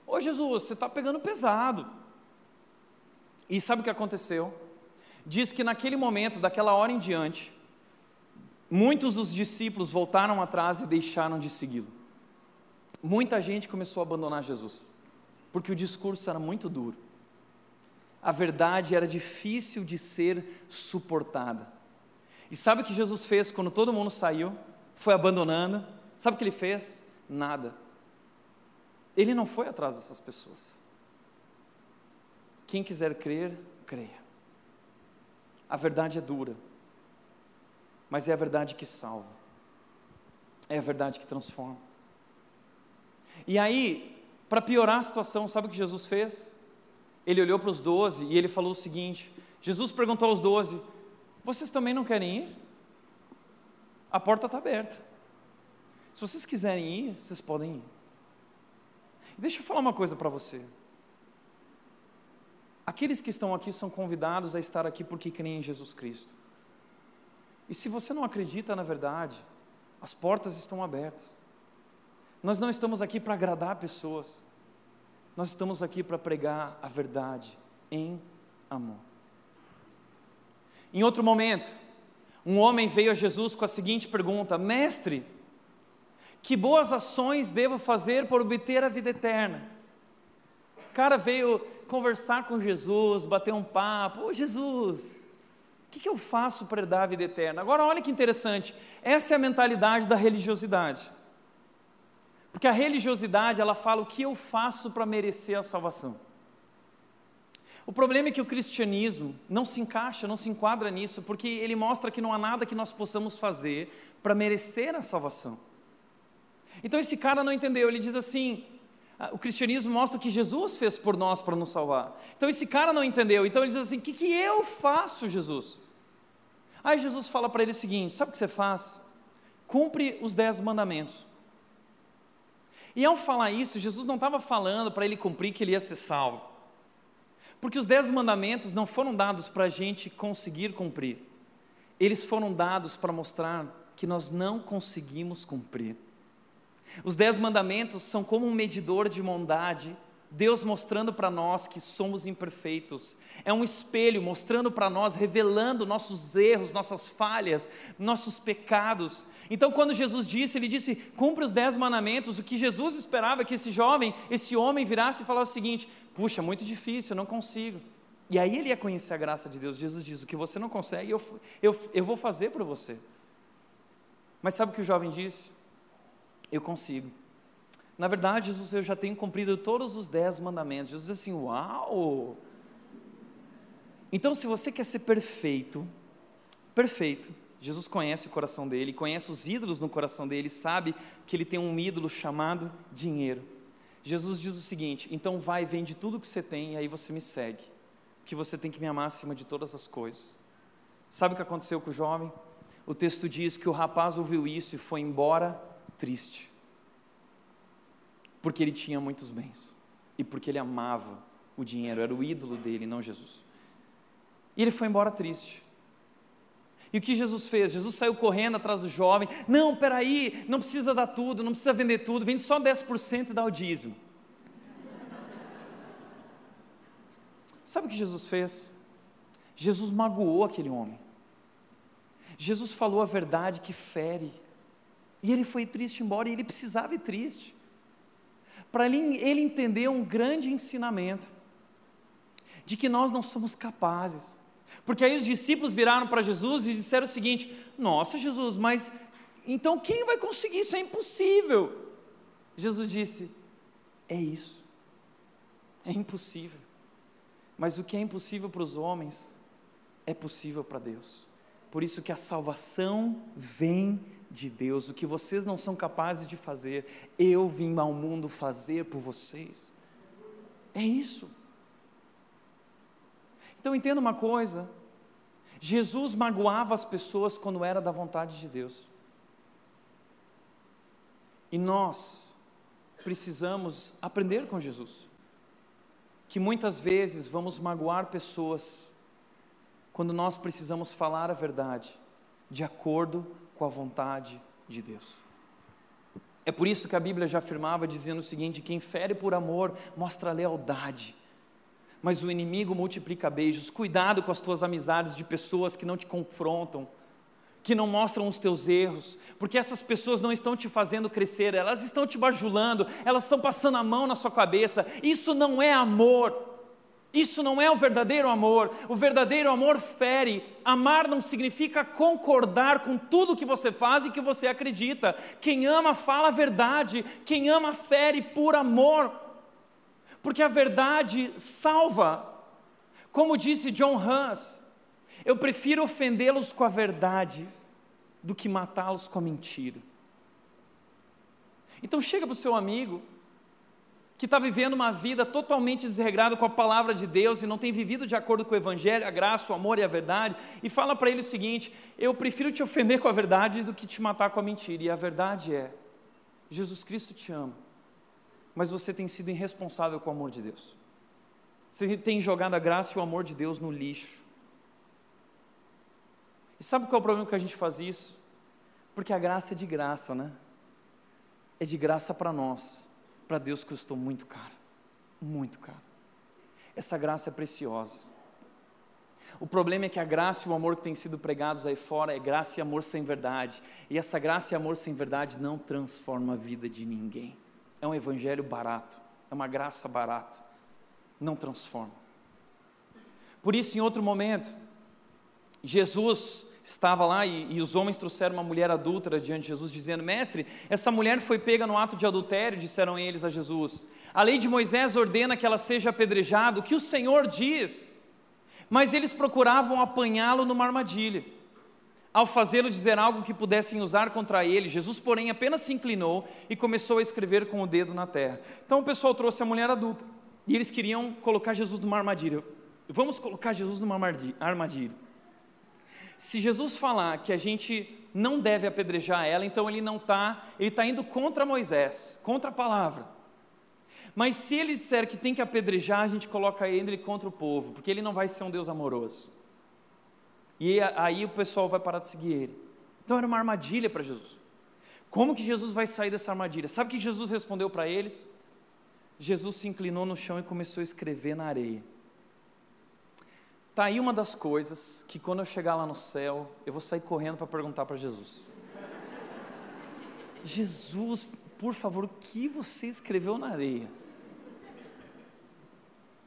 Ô Jesus, você está pegando pesado. E sabe o que aconteceu? Diz que naquele momento, daquela hora em diante, muitos dos discípulos voltaram atrás e deixaram de segui-lo muita gente começou a abandonar Jesus, porque o discurso era muito duro. A verdade era difícil de ser suportada. E sabe o que Jesus fez quando todo mundo saiu? Foi abandonando. Sabe o que ele fez? Nada. Ele não foi atrás dessas pessoas. Quem quiser crer, creia. A verdade é dura, mas é a verdade que salva, é a verdade que transforma. E aí, para piorar a situação, sabe o que Jesus fez? Ele olhou para os doze e ele falou o seguinte: Jesus perguntou aos doze: Vocês também não querem ir? A porta está aberta. Se vocês quiserem ir, vocês podem ir. Deixa eu falar uma coisa para você. Aqueles que estão aqui são convidados a estar aqui porque creem em Jesus Cristo. E se você não acredita na verdade, as portas estão abertas. Nós não estamos aqui para agradar pessoas, nós estamos aqui para pregar a verdade em amor. Em outro momento, um homem veio a Jesus com a seguinte pergunta: Mestre, que boas ações devo fazer para obter a vida eterna? O cara veio conversar com Jesus, bater um papo: Ô Jesus, o que, que eu faço para dar a vida eterna? Agora, olha que interessante, essa é a mentalidade da religiosidade. Porque a religiosidade, ela fala o que eu faço para merecer a salvação. O problema é que o cristianismo não se encaixa, não se enquadra nisso, porque ele mostra que não há nada que nós possamos fazer para merecer a salvação. Então esse cara não entendeu, ele diz assim: ah, o cristianismo mostra o que Jesus fez por nós para nos salvar. Então esse cara não entendeu, então ele diz assim: o que, que eu faço, Jesus? Aí Jesus fala para ele o seguinte: sabe o que você faz? Cumpre os dez mandamentos. E ao falar isso, Jesus não estava falando para ele cumprir que ele ia ser salvo. Porque os dez mandamentos não foram dados para a gente conseguir cumprir. Eles foram dados para mostrar que nós não conseguimos cumprir. Os dez mandamentos são como um medidor de bondade Deus mostrando para nós que somos imperfeitos. É um espelho mostrando para nós, revelando nossos erros, nossas falhas, nossos pecados. Então, quando Jesus disse, ele disse: cumpre os dez mandamentos. O que Jesus esperava que esse jovem, esse homem virasse e falasse o seguinte: puxa, muito difícil, eu não consigo. E aí ele ia conhecer a graça de Deus. Jesus diz: o que você não consegue, eu, eu, eu vou fazer por você. Mas sabe o que o jovem disse? Eu consigo. Na verdade, Jesus, eu já tenho cumprido todos os dez mandamentos. Jesus diz assim: Uau! Então, se você quer ser perfeito, perfeito, Jesus conhece o coração dele, conhece os ídolos no coração dele, sabe que ele tem um ídolo chamado dinheiro. Jesus diz o seguinte: então vai, vende tudo que você tem e aí você me segue, que você tem que me amar acima de todas as coisas. Sabe o que aconteceu com o jovem? O texto diz que o rapaz ouviu isso e foi embora triste porque ele tinha muitos bens e porque ele amava o dinheiro, era o ídolo dele, não Jesus. E ele foi embora triste. E o que Jesus fez? Jesus saiu correndo atrás do jovem. Não, peraí, não precisa dar tudo, não precisa vender tudo, vende só 10% e dá o dízimo. Sabe o que Jesus fez? Jesus magoou aquele homem. Jesus falou a verdade que fere. E ele foi triste embora e ele precisava ir triste. Para ele, entender um grande ensinamento de que nós não somos capazes. Porque aí os discípulos viraram para Jesus e disseram o seguinte: Nossa, Jesus, mas então quem vai conseguir? Isso é impossível. Jesus disse: É isso. É impossível. Mas o que é impossível para os homens é possível para Deus. Por isso que a salvação vem de Deus. O que vocês não são capazes de fazer, eu vim ao mundo fazer por vocês. É isso. Então entenda uma coisa: Jesus magoava as pessoas quando era da vontade de Deus. E nós precisamos aprender com Jesus que muitas vezes vamos magoar pessoas quando nós precisamos falar a verdade de acordo com a vontade de Deus. É por isso que a Bíblia já afirmava dizendo o seguinte: quem fere por amor mostra lealdade, mas o inimigo multiplica beijos. Cuidado com as tuas amizades de pessoas que não te confrontam, que não mostram os teus erros, porque essas pessoas não estão te fazendo crescer, elas estão te bajulando, elas estão passando a mão na sua cabeça. Isso não é amor. Isso não é o verdadeiro amor. O verdadeiro amor fere. Amar não significa concordar com tudo que você faz e que você acredita. Quem ama fala a verdade. Quem ama fere por amor. Porque a verdade salva. Como disse John Hans, eu prefiro ofendê-los com a verdade do que matá-los com a mentira. Então chega para o seu amigo que está vivendo uma vida totalmente desregrada com a palavra de Deus e não tem vivido de acordo com o Evangelho, a graça, o amor e a verdade, e fala para ele o seguinte: eu prefiro te ofender com a verdade do que te matar com a mentira. E a verdade é: Jesus Cristo te ama, mas você tem sido irresponsável com o amor de Deus. Você tem jogado a graça e o amor de Deus no lixo. E sabe qual é o problema que a gente faz isso? Porque a graça é de graça, né? É de graça para nós. Para Deus custou muito caro. Muito caro. Essa graça é preciosa. O problema é que a graça e o amor que têm sido pregados aí fora é graça e amor sem verdade. E essa graça e amor sem verdade não transforma a vida de ninguém. É um evangelho barato, é uma graça barata. Não transforma. Por isso, em outro momento, Jesus estava lá e, e, os homens trouxeram uma mulher adúltera diante de Jesus, dizendo: Mestre, essa mulher foi pega no ato de adultério, disseram eles a Jesus. A lei de Moisés ordena que ela seja apedrejada, o que o Senhor diz? Mas eles procuravam apanhá-lo numa armadilha. Ao fazê-lo dizer algo que pudessem usar contra ele, Jesus, porém, apenas se inclinou e começou a escrever com o dedo na terra. Então o pessoal trouxe a mulher adulta e eles queriam colocar Jesus numa armadilha. Vamos colocar Jesus numa armadilha. Se Jesus falar que a gente não deve apedrejar ela, então ele não está, ele está indo contra Moisés, contra a palavra. Mas se ele disser que tem que apedrejar, a gente coloca ele contra o povo, porque ele não vai ser um Deus amoroso. E aí o pessoal vai parar de seguir ele. Então era uma armadilha para Jesus. Como que Jesus vai sair dessa armadilha? Sabe o que Jesus respondeu para eles? Jesus se inclinou no chão e começou a escrever na areia. Está aí uma das coisas que quando eu chegar lá no céu, eu vou sair correndo para perguntar para Jesus. Jesus, por favor, o que você escreveu na areia?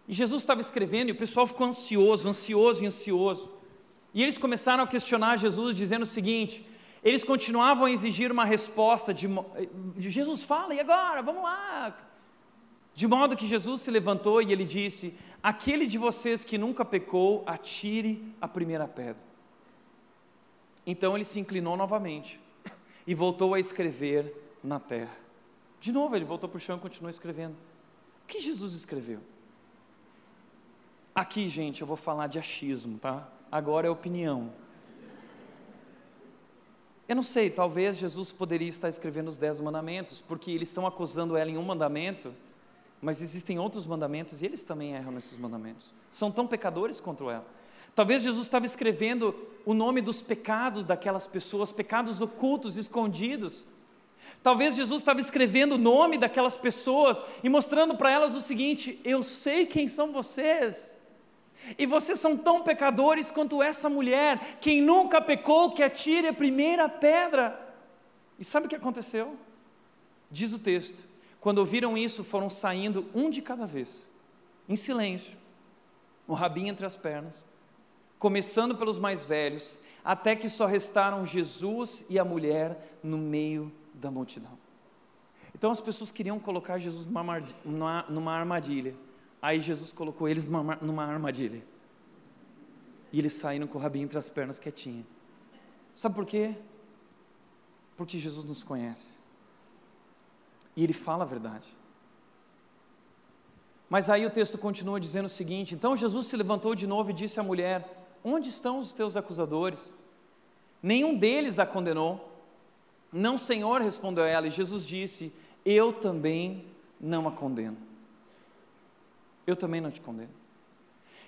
E Jesus estava escrevendo e o pessoal ficou ansioso, ansioso e ansioso. E eles começaram a questionar Jesus, dizendo o seguinte: eles continuavam a exigir uma resposta de, de Jesus fala, e agora? Vamos lá. De modo que Jesus se levantou e ele disse: Aquele de vocês que nunca pecou, atire a primeira pedra. Então ele se inclinou novamente e voltou a escrever na terra. De novo, ele voltou para o chão e continuou escrevendo. O que Jesus escreveu? Aqui, gente, eu vou falar de achismo, tá? Agora é opinião. Eu não sei, talvez Jesus poderia estar escrevendo os dez mandamentos, porque eles estão acusando ela em um mandamento mas existem outros mandamentos e eles também erram nesses mandamentos. São tão pecadores quanto ela. Talvez Jesus estava escrevendo o nome dos pecados daquelas pessoas, pecados ocultos, escondidos. Talvez Jesus estava escrevendo o nome daquelas pessoas e mostrando para elas o seguinte: eu sei quem são vocês, E vocês são tão pecadores quanto essa mulher. Quem nunca pecou, que atire a primeira pedra. E sabe o que aconteceu? Diz o texto: quando ouviram isso, foram saindo um de cada vez, em silêncio, o rabinho entre as pernas, começando pelos mais velhos, até que só restaram Jesus e a mulher no meio da multidão. Então as pessoas queriam colocar Jesus numa, armadilha. Aí Jesus colocou eles numa armadilha. E eles saíram com o rabinho entre as pernas quietinho. Sabe por quê? Porque Jesus nos conhece. E ele fala a verdade. Mas aí o texto continua dizendo o seguinte: Então Jesus se levantou de novo e disse à mulher: Onde estão os teus acusadores? Nenhum deles a condenou. Não, Senhor, respondeu ela, e Jesus disse: Eu também não a condeno. Eu também não te condeno.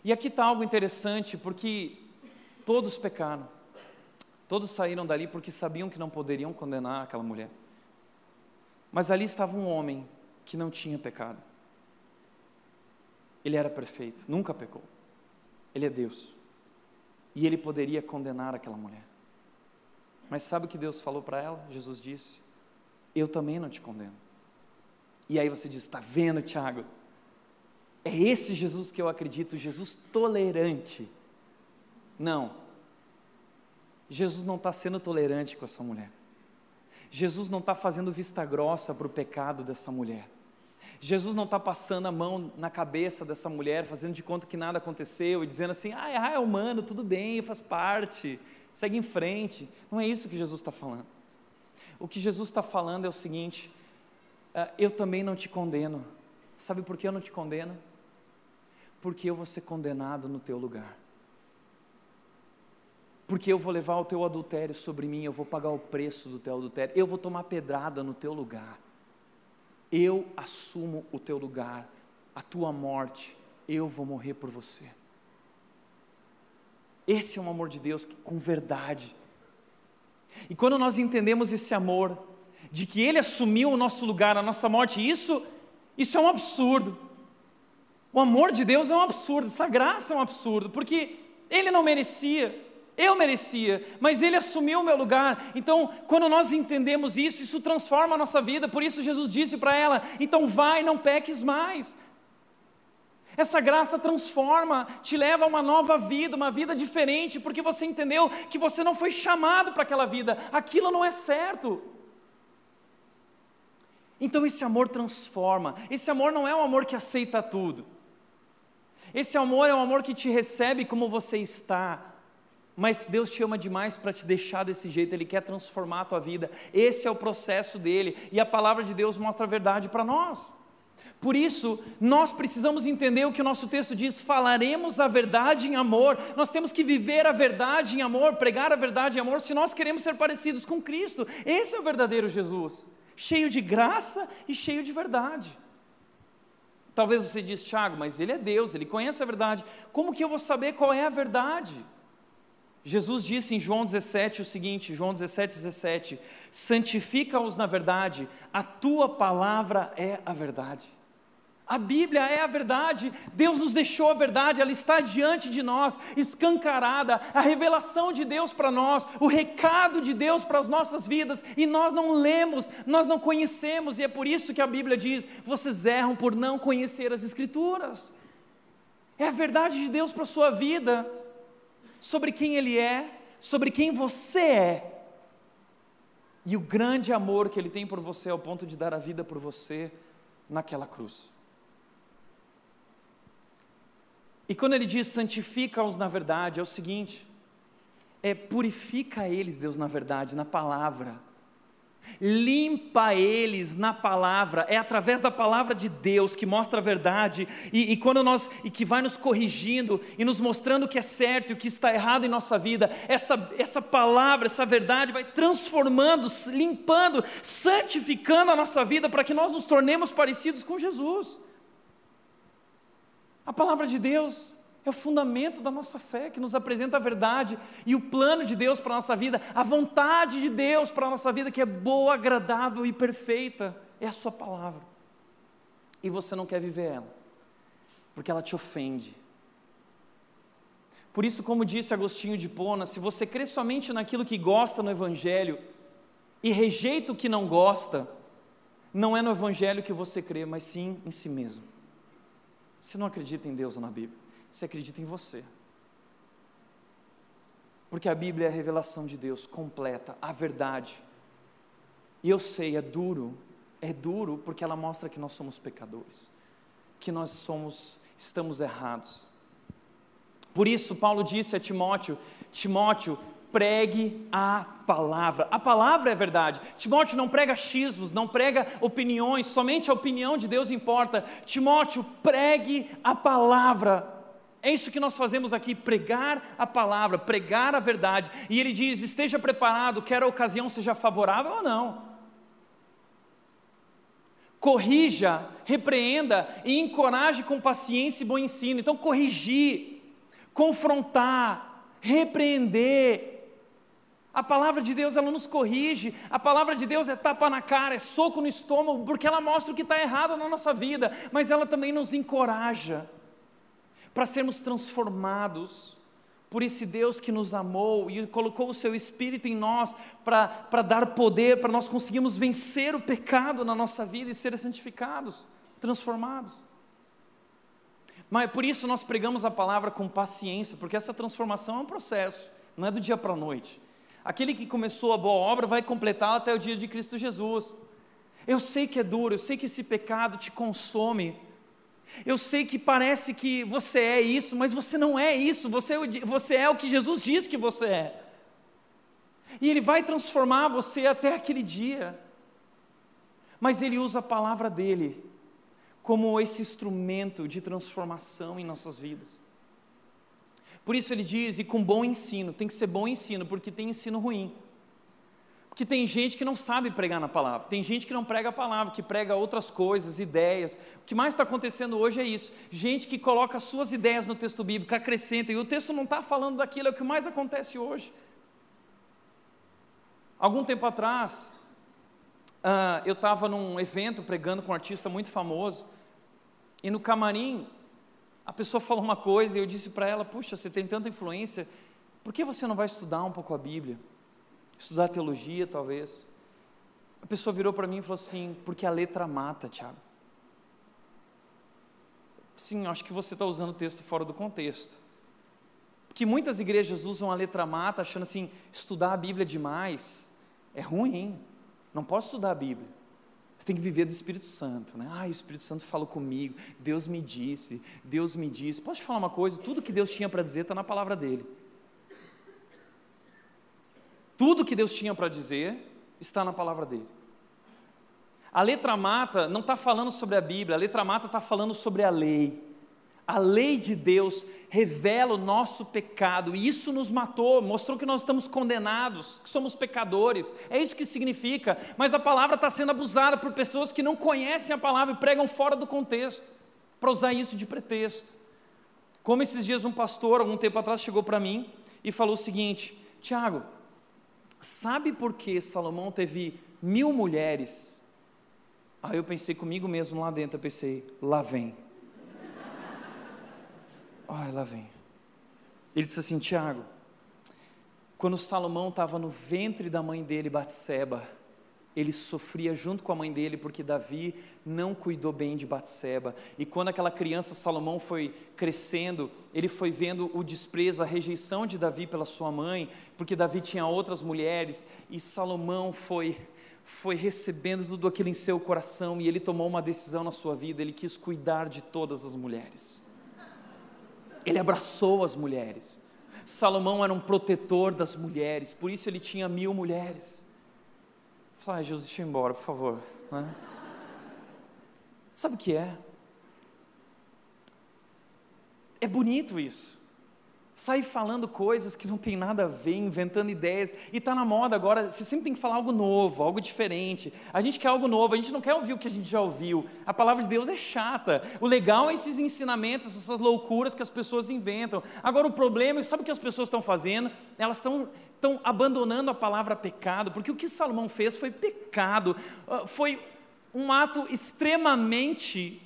E aqui está algo interessante, porque todos pecaram, todos saíram dali porque sabiam que não poderiam condenar aquela mulher. Mas ali estava um homem que não tinha pecado. Ele era perfeito, nunca pecou. Ele é Deus. E ele poderia condenar aquela mulher. Mas sabe o que Deus falou para ela? Jesus disse: Eu também não te condeno. E aí você diz: Está vendo, Tiago? É esse Jesus que eu acredito, Jesus tolerante. Não. Jesus não está sendo tolerante com essa mulher. Jesus não está fazendo vista grossa para o pecado dessa mulher. Jesus não está passando a mão na cabeça dessa mulher, fazendo de conta que nada aconteceu e dizendo assim: ah, é humano, tudo bem, faz parte, segue em frente. Não é isso que Jesus está falando. O que Jesus está falando é o seguinte: ah, eu também não te condeno. Sabe por que eu não te condeno? Porque eu vou ser condenado no teu lugar. Porque eu vou levar o teu adultério sobre mim, eu vou pagar o preço do teu adultério, eu vou tomar pedrada no teu lugar eu assumo o teu lugar, a tua morte, eu vou morrer por você. Esse é um amor de Deus com verdade. E quando nós entendemos esse amor, de que Ele assumiu o nosso lugar, a nossa morte, isso, isso é um absurdo. O amor de Deus é um absurdo, essa graça é um absurdo, porque Ele não merecia. Eu merecia, mas Ele assumiu o meu lugar. Então, quando nós entendemos isso, isso transforma a nossa vida. Por isso, Jesus disse para ela: então vai, não peques mais. Essa graça transforma, te leva a uma nova vida, uma vida diferente, porque você entendeu que você não foi chamado para aquela vida, aquilo não é certo. Então, esse amor transforma. Esse amor não é um amor que aceita tudo. Esse amor é um amor que te recebe como você está mas Deus te ama demais para te deixar desse jeito, Ele quer transformar a tua vida. Esse é o processo dele, e a palavra de Deus mostra a verdade para nós. Por isso, nós precisamos entender o que o nosso texto diz: falaremos a verdade em amor. Nós temos que viver a verdade em amor, pregar a verdade em amor, se nós queremos ser parecidos com Cristo. Esse é o verdadeiro Jesus, cheio de graça e cheio de verdade. Talvez você diz, Tiago, mas ele é Deus, ele conhece a verdade. Como que eu vou saber qual é a verdade? Jesus disse em João 17 o seguinte, João 17, 17: santifica-os na verdade, a tua palavra é a verdade. A Bíblia é a verdade, Deus nos deixou a verdade, ela está diante de nós, escancarada, a revelação de Deus para nós, o recado de Deus para as nossas vidas, e nós não lemos, nós não conhecemos, e é por isso que a Bíblia diz: vocês erram por não conhecer as Escrituras. É a verdade de Deus para a sua vida sobre quem Ele é, sobre quem você é. E o grande amor que Ele tem por você ao ponto de dar a vida por você naquela cruz. E quando Ele diz santifica-os na verdade, é o seguinte: é purifica eles, Deus, na verdade, na palavra limpa eles na palavra, é através da palavra de Deus que mostra a verdade e, e, quando nós e que vai nos corrigindo e nos mostrando o que é certo e o que está errado em nossa vida. Essa, essa palavra, essa verdade vai transformando, limpando, santificando a nossa vida para que nós nos tornemos parecidos com Jesus. A palavra de Deus é o fundamento da nossa fé, que nos apresenta a verdade e o plano de Deus para a nossa vida, a vontade de Deus para a nossa vida, que é boa, agradável e perfeita, é a Sua palavra. E você não quer viver ela, porque ela te ofende, Por isso, como disse Agostinho de Pona, se você crê somente naquilo que gosta no Evangelho e rejeita o que não gosta, não é no Evangelho que você crê, mas sim em si mesmo. Você não acredita em Deus ou na Bíblia, você acredita em você. Porque a Bíblia é a revelação de Deus completa, a verdade. E eu sei, é duro, é duro porque ela mostra que nós somos pecadores, que nós somos, estamos errados. Por isso, Paulo disse a Timóteo: Timóteo, pregue a palavra. A palavra é verdade. Timóteo não prega achismos, não prega opiniões, somente a opinião de Deus importa. Timóteo, pregue a palavra. É isso que nós fazemos aqui, pregar a palavra, pregar a verdade. E ele diz: esteja preparado, quer a ocasião seja favorável ou não. Corrija, repreenda e encoraje com paciência e bom ensino. Então, corrigir confrontar, repreender. A palavra de Deus ela nos corrige, a palavra de Deus é tapa na cara, é soco no estômago, porque ela mostra o que está errado na nossa vida, mas ela também nos encoraja para sermos transformados por esse Deus que nos amou e colocou o seu Espírito em nós para dar poder, para nós conseguirmos vencer o pecado na nossa vida e ser santificados, transformados. Mas por isso nós pregamos a palavra com paciência, porque essa transformação é um processo, não é do dia para a noite. Aquele que começou a boa obra vai completá-la até o dia de Cristo Jesus. Eu sei que é duro, eu sei que esse pecado te consome. Eu sei que parece que você é isso, mas você não é isso, você, é você é o que Jesus diz que você é. E Ele vai transformar você até aquele dia. Mas Ele usa a palavra dele como esse instrumento de transformação em nossas vidas. Por isso ele diz, e com bom ensino, tem que ser bom ensino, porque tem ensino ruim. Porque tem gente que não sabe pregar na palavra, tem gente que não prega a palavra, que prega outras coisas, ideias. O que mais está acontecendo hoje é isso: gente que coloca suas ideias no texto bíblico, acrescenta, e o texto não está falando daquilo, é o que mais acontece hoje. Algum tempo atrás, uh, eu estava num evento pregando com um artista muito famoso, e no camarim, a pessoa falou uma coisa e eu disse para ela: Puxa, você tem tanta influência, por que você não vai estudar um pouco a Bíblia? Estudar teologia, talvez. A pessoa virou para mim e falou assim: Porque a letra mata, Tiago. Sim, acho que você está usando o texto fora do contexto. Porque muitas igrejas usam a letra mata achando assim: estudar a Bíblia demais é ruim, não posso estudar a Bíblia. Você tem que viver do Espírito Santo, né? Ah, o Espírito Santo falou comigo, Deus me disse, Deus me disse. Posso te falar uma coisa? Tudo que Deus tinha para dizer está na palavra dele. Tudo que Deus tinha para dizer está na palavra dele. A letra mata não está falando sobre a Bíblia, a letra mata está falando sobre a lei. A lei de Deus revela o nosso pecado e isso nos matou, mostrou que nós estamos condenados, que somos pecadores. É isso que significa. Mas a palavra está sendo abusada por pessoas que não conhecem a palavra e pregam fora do contexto, para usar isso de pretexto. Como esses dias um pastor, algum tempo atrás, chegou para mim e falou o seguinte: Tiago, sabe por que Salomão teve mil mulheres? Aí eu pensei comigo mesmo lá dentro, eu pensei, lá vem. Ai, lá vem. Ele disse assim: Tiago, quando Salomão estava no ventre da mãe dele, Batseba, ele sofria junto com a mãe dele porque Davi não cuidou bem de Batseba. E quando aquela criança Salomão foi crescendo, ele foi vendo o desprezo, a rejeição de Davi pela sua mãe, porque Davi tinha outras mulheres, e Salomão foi foi recebendo tudo aquilo em seu coração e ele tomou uma decisão na sua vida, ele quis cuidar de todas as mulheres. Ele abraçou as mulheres. Salomão era um protetor das mulheres, por isso ele tinha mil mulheres. Fala, ah, Jesus, deixa eu ir embora, por favor. Né? Sabe o que é? É bonito isso sair falando coisas que não tem nada a ver, inventando ideias, e está na moda agora, você sempre tem que falar algo novo, algo diferente. A gente quer algo novo, a gente não quer ouvir o que a gente já ouviu. A palavra de Deus é chata. O legal é esses ensinamentos, essas loucuras que as pessoas inventam. Agora o problema é, sabe o que as pessoas estão fazendo? Elas estão estão abandonando a palavra pecado, porque o que Salomão fez foi pecado, ah, foi um ato extremamente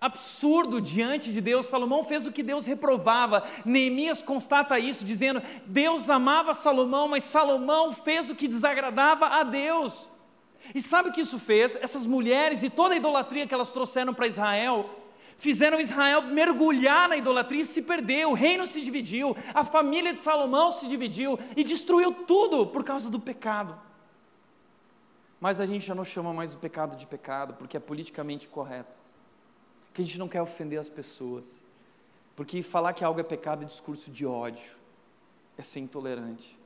absurdo diante de Deus. Salomão fez o que Deus reprovava. Neemias constata isso, dizendo: Deus amava Salomão, mas Salomão fez o que desagradava a Deus. E sabe o que isso fez? Essas mulheres e toda a idolatria que elas trouxeram para Israel, fizeram Israel mergulhar na idolatria e se perder. O reino se dividiu, a família de Salomão se dividiu e destruiu tudo por causa do pecado. Mas a gente já não chama mais o pecado de pecado, porque é politicamente correto. Que a gente não quer ofender as pessoas. Porque falar que algo é pecado é discurso de ódio, é ser intolerante.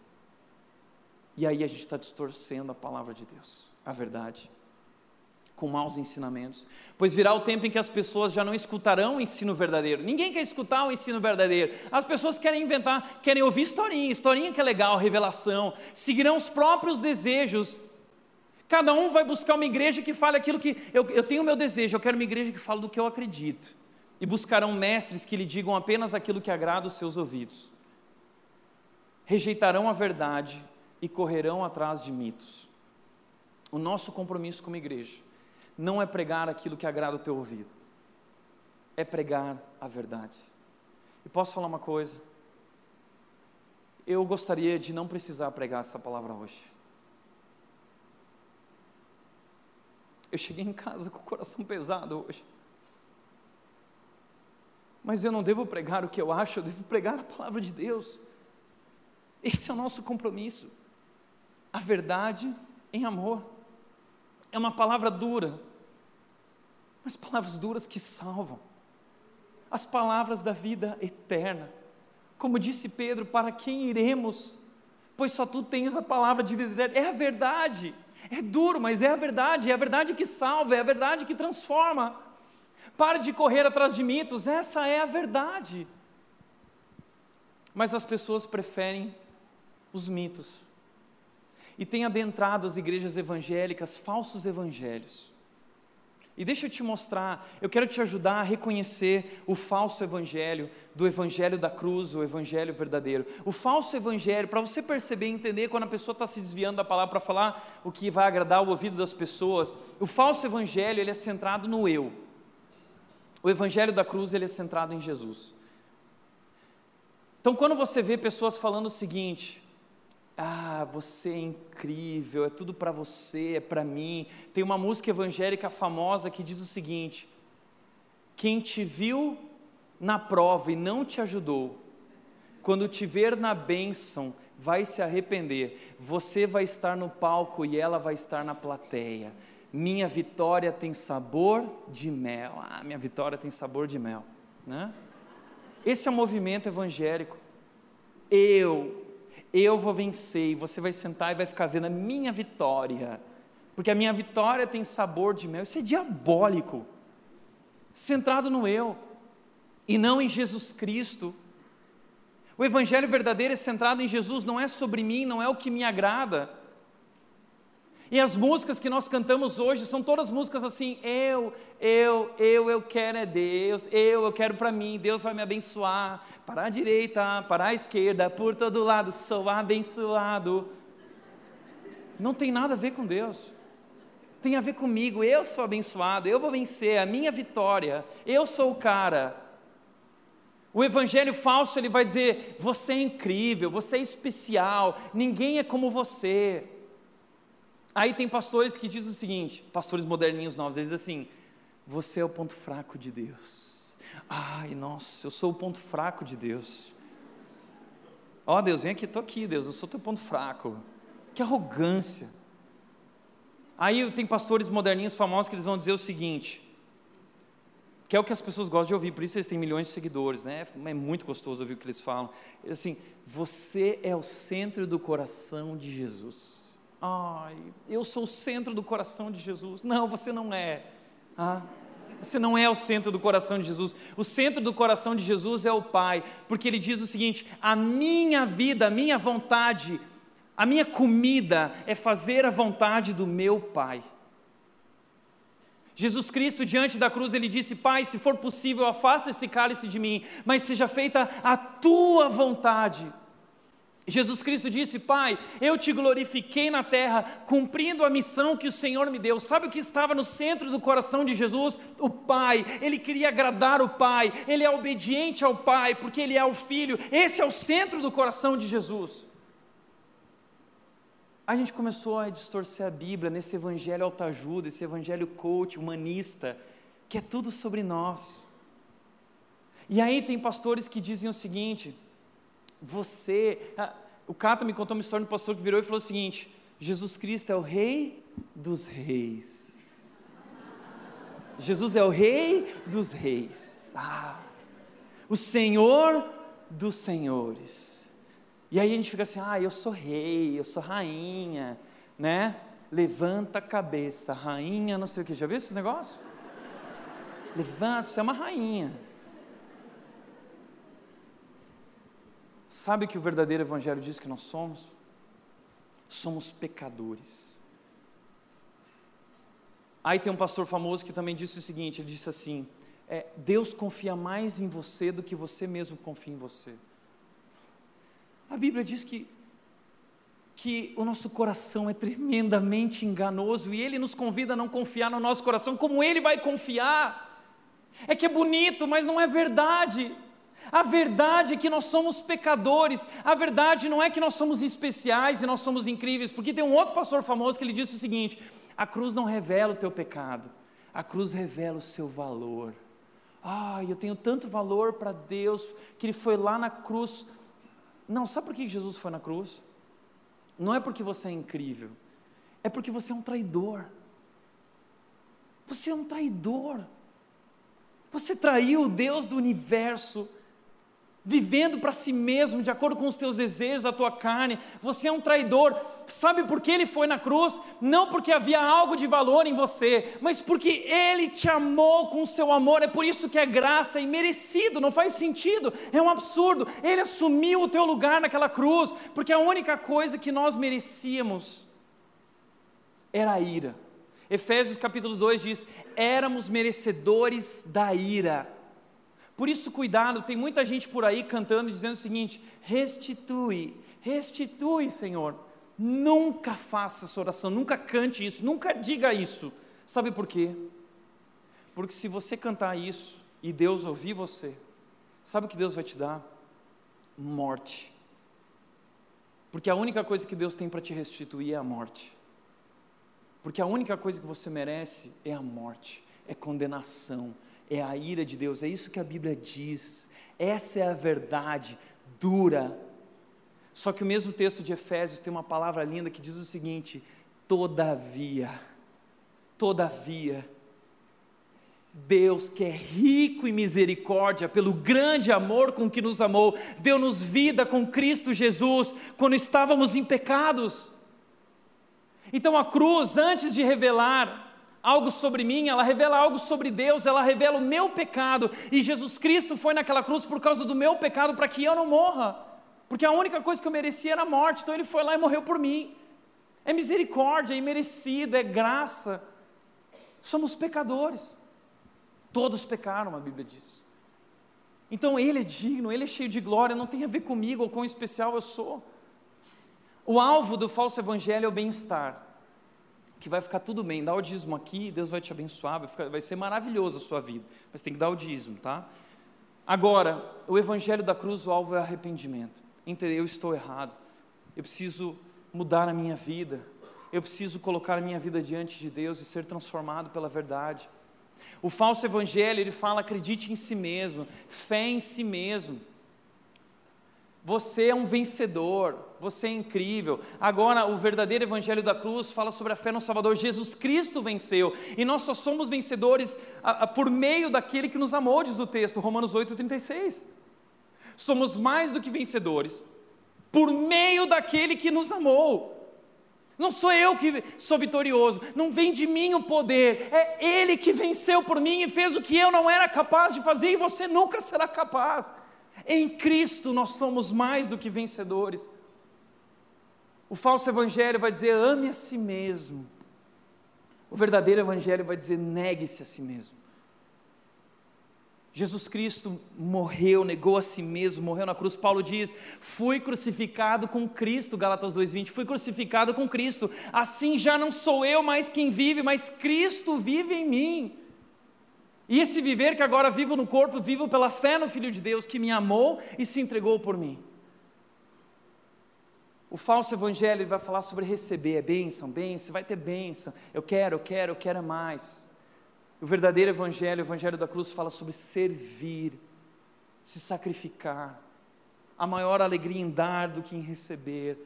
E aí a gente está distorcendo a palavra de Deus, a verdade, com maus ensinamentos. Pois virá o tempo em que as pessoas já não escutarão o ensino verdadeiro. Ninguém quer escutar o ensino verdadeiro. As pessoas querem inventar, querem ouvir historinha, historinha que é legal, revelação. Seguirão os próprios desejos Cada um vai buscar uma igreja que fale aquilo que eu, eu tenho o meu desejo, eu quero uma igreja que fale do que eu acredito. E buscarão mestres que lhe digam apenas aquilo que agrada os seus ouvidos. Rejeitarão a verdade e correrão atrás de mitos. O nosso compromisso como igreja não é pregar aquilo que agrada o teu ouvido, é pregar a verdade. E posso falar uma coisa? Eu gostaria de não precisar pregar essa palavra hoje. Eu cheguei em casa com o coração pesado hoje. Mas eu não devo pregar o que eu acho, eu devo pregar a palavra de Deus. Esse é o nosso compromisso. A verdade em amor. É uma palavra dura, mas palavras duras que salvam. As palavras da vida eterna. Como disse Pedro, para quem iremos? Pois só tu tens a palavra de vida eterna. É a verdade. É duro, mas é a verdade, é a verdade que salva, é a verdade que transforma. Pare de correr atrás de mitos, essa é a verdade. Mas as pessoas preferem os mitos. E têm adentrado as igrejas evangélicas falsos evangelhos e deixa eu te mostrar, eu quero te ajudar a reconhecer o falso evangelho, do evangelho da cruz, o evangelho verdadeiro. O falso evangelho, para você perceber e entender quando a pessoa está se desviando da palavra para falar o que vai agradar o ouvido das pessoas, o falso evangelho ele é centrado no eu. O evangelho da cruz ele é centrado em Jesus. Então, quando você vê pessoas falando o seguinte, ah, você é incrível, é tudo para você, é para mim. Tem uma música evangélica famosa que diz o seguinte: Quem te viu na prova e não te ajudou, quando te ver na bênção, vai se arrepender. Você vai estar no palco e ela vai estar na plateia. Minha vitória tem sabor de mel. Ah, minha vitória tem sabor de mel. Né? Esse é o movimento evangélico. Eu eu vou vencer, e você vai sentar e vai ficar vendo a minha vitória, porque a minha vitória tem sabor de mel, isso é diabólico, centrado no eu, e não em Jesus Cristo. O Evangelho verdadeiro é centrado em Jesus, não é sobre mim, não é o que me agrada, e as músicas que nós cantamos hoje são todas músicas assim: eu, eu, eu, eu quero é Deus, eu, eu quero para mim, Deus vai me abençoar. Para a direita, para a esquerda, por todo lado, sou abençoado. Não tem nada a ver com Deus. Tem a ver comigo, eu sou abençoado, eu vou vencer, a minha vitória, eu sou o cara. O evangelho falso ele vai dizer: você é incrível, você é especial, ninguém é como você. Aí tem pastores que dizem o seguinte, pastores moderninhos novos, eles dizem assim: você é o ponto fraco de Deus. Ai, nossa, eu sou o ponto fraco de Deus. Ó oh, Deus, vem aqui, estou aqui, Deus, eu sou teu ponto fraco. Que arrogância. Aí tem pastores moderninhos famosos que eles vão dizer o seguinte, que é o que as pessoas gostam de ouvir, por isso eles têm milhões de seguidores, né? É muito gostoso ouvir o que eles falam. Assim, você é o centro do coração de Jesus. Ai, eu sou o centro do coração de Jesus. Não, você não é. Ah, você não é o centro do coração de Jesus. O centro do coração de Jesus é o Pai, porque ele diz o seguinte: a minha vida, a minha vontade, a minha comida é fazer a vontade do meu Pai. Jesus Cristo, diante da cruz, ele disse: Pai, se for possível, afasta esse cálice de mim, mas seja feita a tua vontade. Jesus Cristo disse: Pai, eu te glorifiquei na terra, cumprindo a missão que o Senhor me deu. Sabe o que estava no centro do coração de Jesus? O Pai. Ele queria agradar o Pai, ele é obediente ao Pai, porque ele é o Filho. Esse é o centro do coração de Jesus. A gente começou a distorcer a Bíblia nesse evangelho autoajuda, esse evangelho coach, humanista, que é tudo sobre nós. E aí tem pastores que dizem o seguinte: você. Ah, o Cata me contou uma história um pastor que virou e falou o seguinte: Jesus Cristo é o Rei dos Reis. Jesus é o Rei dos Reis. Ah, o Senhor dos Senhores. E aí a gente fica assim: ah, eu sou rei, eu sou rainha, né? Levanta a cabeça, rainha, não sei o que. Já viu esse negócio? Levanta, você é uma rainha. Sabe que o verdadeiro Evangelho diz que nós somos? Somos pecadores. Aí tem um pastor famoso que também disse o seguinte: ele disse assim, é, Deus confia mais em você do que você mesmo confia em você. A Bíblia diz que, que o nosso coração é tremendamente enganoso e Ele nos convida a não confiar no nosso coração, como Ele vai confiar? É que é bonito, mas não é verdade. A verdade é que nós somos pecadores. A verdade não é que nós somos especiais e nós somos incríveis, porque tem um outro pastor famoso que ele disse o seguinte: a cruz não revela o teu pecado, a cruz revela o seu valor. Ah, eu tenho tanto valor para Deus que Ele foi lá na cruz. Não, sabe por que Jesus foi na cruz? Não é porque você é incrível, é porque você é um traidor. Você é um traidor. Você traiu o Deus do universo vivendo para si mesmo, de acordo com os teus desejos, a tua carne. Você é um traidor. Sabe por que ele foi na cruz? Não porque havia algo de valor em você, mas porque ele te amou com o seu amor. É por isso que é graça e merecido, não faz sentido, é um absurdo. Ele assumiu o teu lugar naquela cruz, porque a única coisa que nós merecíamos era a ira. Efésios capítulo 2 diz: éramos merecedores da ira por isso, cuidado, tem muita gente por aí cantando dizendo o seguinte: restitui, restitui, Senhor. Nunca faça essa oração, nunca cante isso, nunca diga isso. Sabe por quê? Porque se você cantar isso e Deus ouvir você, sabe o que Deus vai te dar? Morte. Porque a única coisa que Deus tem para te restituir é a morte. Porque a única coisa que você merece é a morte, é condenação, é a ira de Deus, é isso que a Bíblia diz, essa é a verdade dura. Só que o mesmo texto de Efésios tem uma palavra linda que diz o seguinte: todavia, todavia, Deus que é rico em misericórdia, pelo grande amor com que nos amou, deu-nos vida com Cristo Jesus, quando estávamos em pecados. Então a cruz, antes de revelar algo sobre mim, ela revela algo sobre Deus, ela revela o meu pecado. E Jesus Cristo foi naquela cruz por causa do meu pecado para que eu não morra. Porque a única coisa que eu merecia era a morte, então ele foi lá e morreu por mim. É misericórdia, é imerecido, é graça. Somos pecadores. Todos pecaram, a Bíblia diz. Então ele é digno, ele é cheio de glória, não tem a ver comigo ou quão especial eu sou. O alvo do falso evangelho é o bem-estar que vai ficar tudo bem, dá o dízimo aqui, Deus vai te abençoar, vai, ficar, vai ser maravilhoso a sua vida, mas tem que dar o dízimo, tá? Agora, o evangelho da cruz, o alvo é arrependimento. Entender, eu estou errado, eu preciso mudar a minha vida, eu preciso colocar a minha vida diante de Deus e ser transformado pela verdade. O falso evangelho, ele fala, acredite em si mesmo, fé em si mesmo. Você é um vencedor, você é incrível. Agora, o verdadeiro Evangelho da Cruz fala sobre a fé no Salvador. Jesus Cristo venceu, e nós só somos vencedores por meio daquele que nos amou, diz o texto, Romanos 8,36. Somos mais do que vencedores, por meio daquele que nos amou. Não sou eu que sou vitorioso, não vem de mim o poder, é Ele que venceu por mim e fez o que eu não era capaz de fazer e você nunca será capaz. Em Cristo nós somos mais do que vencedores. O falso evangelho vai dizer ame a si mesmo. O verdadeiro evangelho vai dizer negue-se a si mesmo. Jesus Cristo morreu, negou a si mesmo, morreu na cruz. Paulo diz: Fui crucificado com Cristo, Galatas 2:20. Fui crucificado com Cristo. Assim já não sou eu mais quem vive, mas Cristo vive em mim. E esse viver que agora vivo no corpo, vivo pela fé no Filho de Deus que me amou e se entregou por mim. O falso evangelho vai falar sobre receber, é bênção, bênção, vai ter bênção. Eu quero, eu quero, eu quero mais. O verdadeiro evangelho, o evangelho da cruz, fala sobre servir, se sacrificar. A maior alegria em dar do que em receber.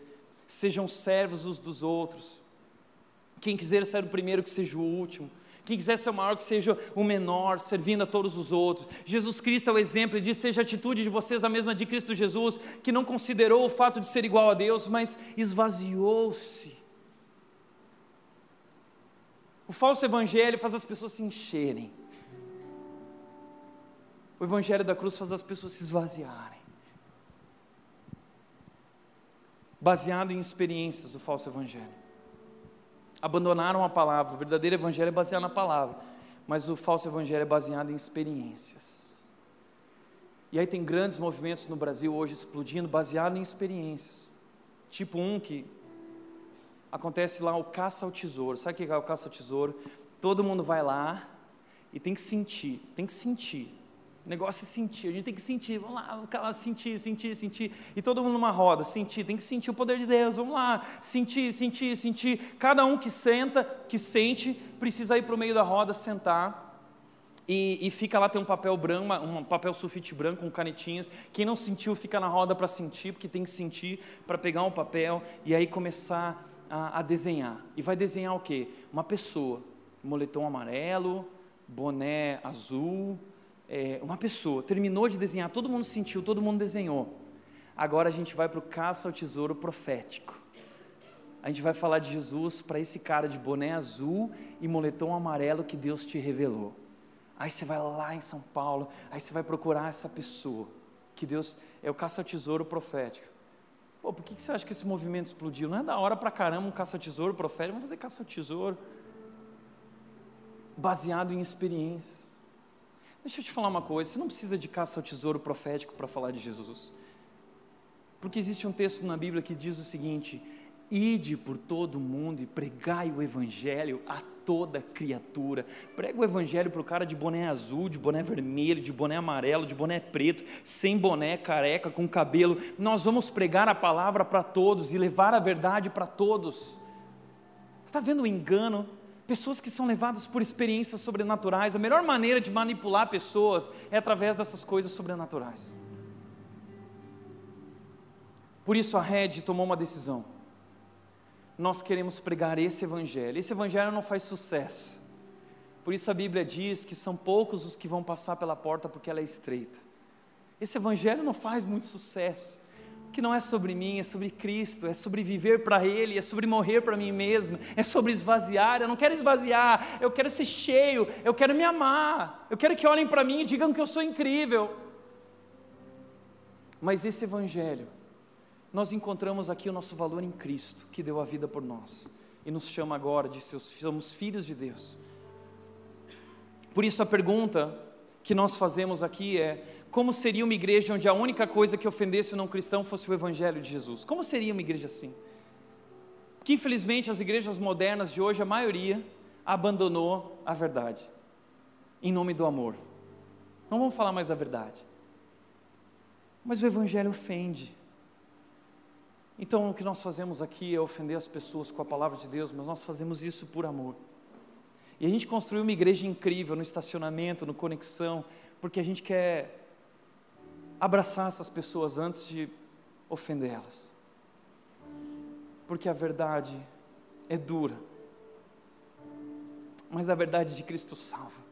Sejam servos uns dos outros. Quem quiser ser o primeiro, que seja o último. Quem quiser ser o maior, que seja o menor, servindo a todos os outros. Jesus Cristo é o exemplo, ele diz: seja a atitude de vocês a mesma de Cristo Jesus, que não considerou o fato de ser igual a Deus, mas esvaziou-se o falso evangelho faz as pessoas se encherem. O evangelho da cruz faz as pessoas se esvaziarem. Baseado em experiências, o falso evangelho. Abandonaram a palavra. O verdadeiro evangelho é baseado na palavra, mas o falso evangelho é baseado em experiências. E aí tem grandes movimentos no Brasil hoje explodindo baseado em experiências. Tipo um que acontece lá o caça ao tesouro. Sabe o que é o caça ao tesouro? Todo mundo vai lá e tem que sentir, tem que sentir. O negócio é sentir, a gente tem que sentir, vamos lá, sentir, sentir, sentir. E todo mundo numa roda, sentir, tem que sentir o poder de Deus, vamos lá, sentir, sentir, sentir. Cada um que senta, que sente, precisa ir para o meio da roda, sentar. E, e, fica lá, tem um papel branco, um papel sulfite branco com canetinhas. Quem não sentiu, fica na roda para sentir, porque tem que sentir para pegar um papel e aí começar a, a desenhar. E vai desenhar o quê? Uma pessoa, moletom amarelo, boné azul, é, uma pessoa. Terminou de desenhar, todo mundo sentiu, todo mundo desenhou. Agora a gente vai para o caça ao tesouro profético. A gente vai falar de Jesus para esse cara de boné azul e moletom amarelo que Deus te revelou. Aí você vai lá em São Paulo, aí você vai procurar essa pessoa, que Deus é o caça ao tesouro profético. Pô, por que, que você acha que esse movimento explodiu? Não é da hora pra caramba um caça-tesouro profético, vamos fazer caça-tesouro. Baseado em experiências. Deixa eu te falar uma coisa: você não precisa de caça ao tesouro profético para falar de Jesus. Porque existe um texto na Bíblia que diz o seguinte: Ide por todo mundo e pregai o Evangelho a toda criatura. Prega o Evangelho para o cara de boné azul, de boné vermelho, de boné amarelo, de boné preto, sem boné, careca, com cabelo. Nós vamos pregar a palavra para todos e levar a verdade para todos. Está vendo o engano? Pessoas que são levadas por experiências sobrenaturais. A melhor maneira de manipular pessoas é através dessas coisas sobrenaturais. Por isso a Red tomou uma decisão nós queremos pregar esse evangelho. Esse evangelho não faz sucesso. Por isso a Bíblia diz que são poucos os que vão passar pela porta porque ela é estreita. Esse evangelho não faz muito sucesso. Que não é sobre mim, é sobre Cristo, é sobre viver para Ele, é sobre morrer para mim mesmo, é sobre esvaziar. Eu não quero esvaziar, eu quero ser cheio, eu quero me amar, eu quero que olhem para mim e digam que eu sou incrível. Mas esse Evangelho nós encontramos aqui o nosso valor em Cristo, que deu a vida por nós e nos chama agora de seus somos filhos de Deus. Por isso a pergunta que nós fazemos aqui é: como seria uma igreja onde a única coisa que ofendesse o não cristão fosse o evangelho de Jesus? Como seria uma igreja assim? Que infelizmente as igrejas modernas de hoje, a maioria abandonou a verdade em nome do amor. Não vamos falar mais a verdade. Mas o evangelho ofende. Então, o que nós fazemos aqui é ofender as pessoas com a palavra de Deus, mas nós fazemos isso por amor. E a gente construiu uma igreja incrível no estacionamento, no conexão, porque a gente quer abraçar essas pessoas antes de ofendê-las. Porque a verdade é dura, mas a verdade de Cristo salva.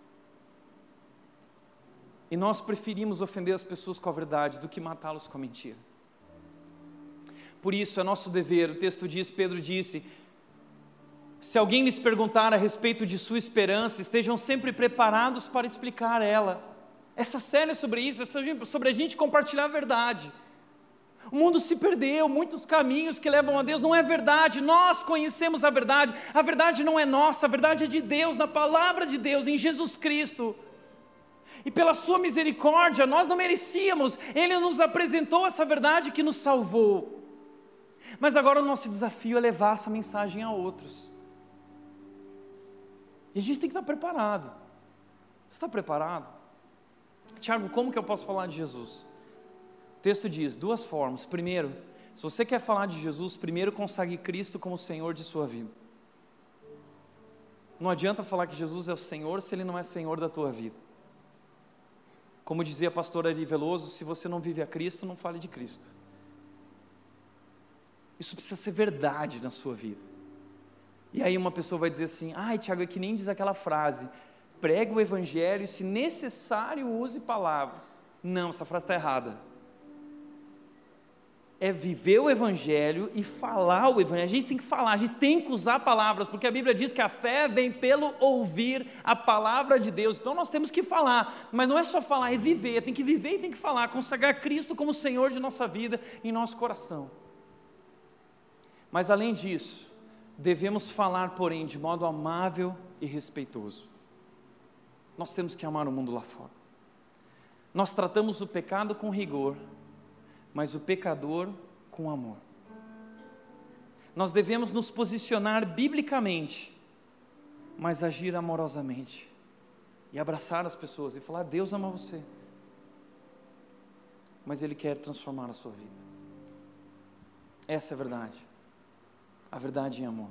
E nós preferimos ofender as pessoas com a verdade do que matá-los com a mentira. Por isso é nosso dever, o texto diz, Pedro disse: se alguém lhes perguntar a respeito de sua esperança, estejam sempre preparados para explicar ela. Essa série é sobre isso, é sobre a gente compartilhar a verdade. O mundo se perdeu, muitos caminhos que levam a Deus não é verdade. Nós conhecemos a verdade. A verdade não é nossa, a verdade é de Deus, na palavra de Deus, em Jesus Cristo. E pela sua misericórdia, nós não merecíamos, ele nos apresentou essa verdade que nos salvou. Mas agora o nosso desafio é levar essa mensagem a outros. E a gente tem que estar preparado. Você está preparado? Tiago, como que eu posso falar de Jesus? O texto diz duas formas. Primeiro, se você quer falar de Jesus, primeiro consagre Cristo como Senhor de sua vida. Não adianta falar que Jesus é o Senhor se Ele não é Senhor da tua vida. Como dizia a pastora Ari Veloso, se você não vive a Cristo, não fale de Cristo. Isso precisa ser verdade na sua vida. E aí uma pessoa vai dizer assim: ai, Tiago, é que nem diz aquela frase, pregue o Evangelho e, se necessário, use palavras. Não, essa frase está errada é viver o Evangelho e falar o Evangelho. A gente tem que falar, a gente tem que usar palavras, porque a Bíblia diz que a fé vem pelo ouvir a palavra de Deus. Então nós temos que falar, mas não é só falar, é viver. Tem que viver e tem que falar, consagrar Cristo como Senhor de nossa vida em nosso coração. Mas além disso, devemos falar, porém, de modo amável e respeitoso. Nós temos que amar o mundo lá fora. Nós tratamos o pecado com rigor mas o pecador com amor. Nós devemos nos posicionar biblicamente, mas agir amorosamente e abraçar as pessoas e falar: Deus ama você, mas Ele quer transformar a sua vida. Essa é a verdade, a verdade em amor.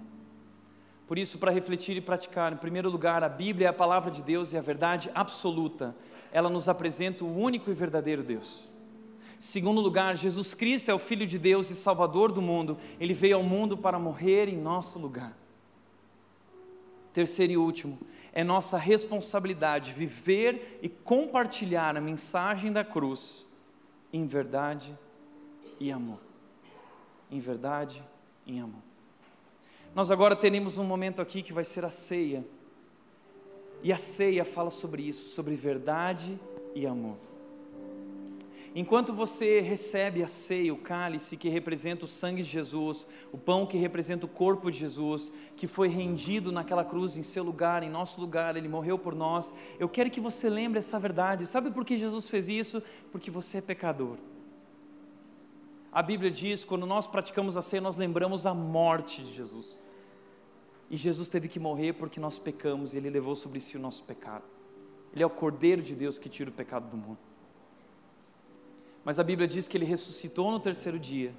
Por isso, para refletir e praticar, em primeiro lugar, a Bíblia é a palavra de Deus e a verdade absoluta. Ela nos apresenta o único e verdadeiro Deus. Segundo lugar, Jesus Cristo é o Filho de Deus e Salvador do mundo. Ele veio ao mundo para morrer em nosso lugar. Terceiro e último, é nossa responsabilidade viver e compartilhar a mensagem da cruz em verdade e amor. Em verdade e amor. Nós agora teremos um momento aqui que vai ser a ceia. E a ceia fala sobre isso, sobre verdade e amor. Enquanto você recebe a ceia, o cálice que representa o sangue de Jesus, o pão que representa o corpo de Jesus, que foi rendido naquela cruz em seu lugar, em nosso lugar, ele morreu por nós. Eu quero que você lembre essa verdade. Sabe por que Jesus fez isso? Porque você é pecador. A Bíblia diz: quando nós praticamos a ceia, nós lembramos a morte de Jesus. E Jesus teve que morrer porque nós pecamos e ele levou sobre si o nosso pecado. Ele é o Cordeiro de Deus que tira o pecado do mundo. Mas a Bíblia diz que ele ressuscitou no terceiro dia.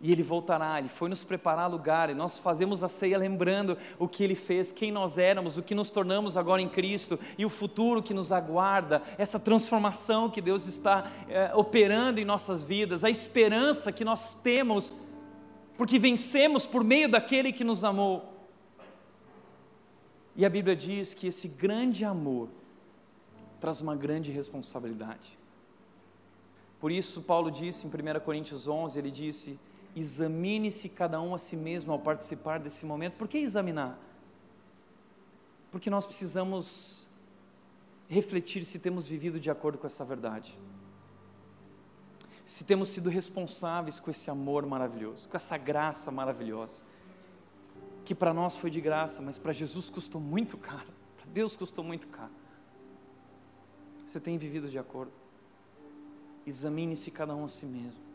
E ele voltará, ele foi nos preparar lugar, e nós fazemos a ceia lembrando o que ele fez, quem nós éramos, o que nos tornamos agora em Cristo e o futuro que nos aguarda, essa transformação que Deus está é, operando em nossas vidas, a esperança que nós temos, porque vencemos por meio daquele que nos amou. E a Bíblia diz que esse grande amor traz uma grande responsabilidade. Por isso, Paulo disse em 1 Coríntios 11: ele disse: examine-se cada um a si mesmo ao participar desse momento. Por que examinar? Porque nós precisamos refletir se temos vivido de acordo com essa verdade. Se temos sido responsáveis com esse amor maravilhoso, com essa graça maravilhosa, que para nós foi de graça, mas para Jesus custou muito caro, para Deus custou muito caro. Você tem vivido de acordo? examine-se cada um a si mesmo.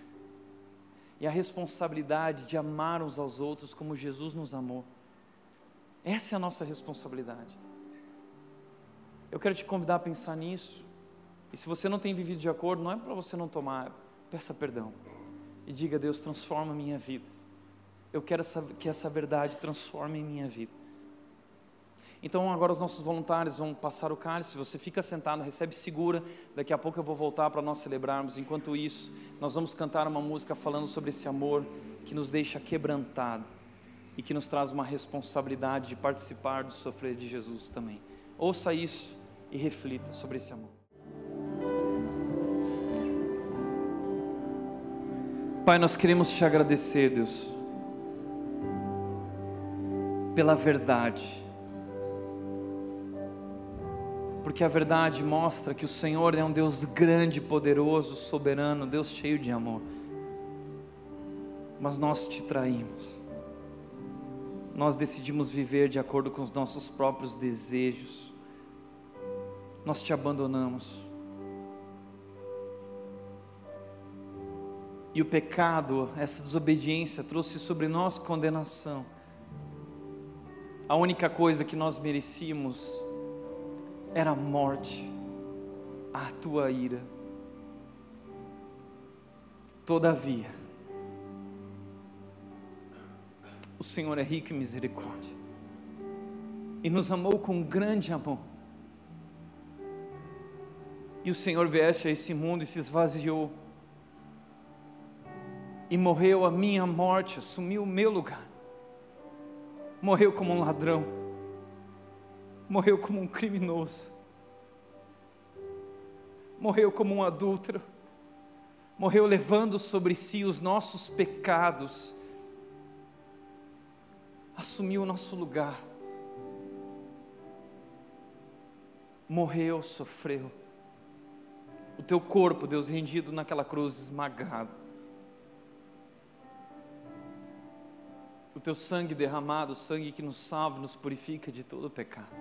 E a responsabilidade de amar uns aos outros como Jesus nos amou. Essa é a nossa responsabilidade. Eu quero te convidar a pensar nisso. E se você não tem vivido de acordo, não é para você não tomar, peça perdão. E diga: Deus, transforma a minha vida. Eu quero que essa verdade transforme em minha vida. Então agora os nossos voluntários vão passar o cálice, você fica sentado, recebe segura, daqui a pouco eu vou voltar para nós celebrarmos. Enquanto isso, nós vamos cantar uma música falando sobre esse amor que nos deixa quebrantado e que nos traz uma responsabilidade de participar do sofrer de Jesus também. Ouça isso e reflita sobre esse amor. Pai, nós queremos te agradecer, Deus, pela verdade porque a verdade mostra que o Senhor é um Deus grande, poderoso, soberano, Deus cheio de amor. Mas nós te traímos, nós decidimos viver de acordo com os nossos próprios desejos, nós te abandonamos. E o pecado, essa desobediência, trouxe sobre nós condenação. A única coisa que nós merecíamos era morte, a tua ira. Todavia, o Senhor é rico em misericórdia e nos amou com grande amor. E o Senhor veste a esse mundo e se esvaziou e morreu a minha morte, assumiu o meu lugar. Morreu como um ladrão, morreu como um criminoso, morreu como um adúltero, morreu levando sobre si os nossos pecados, assumiu o nosso lugar, morreu, sofreu. O teu corpo, Deus, rendido naquela cruz, esmagado o teu sangue derramado, o sangue que nos salva, nos purifica de todo pecado.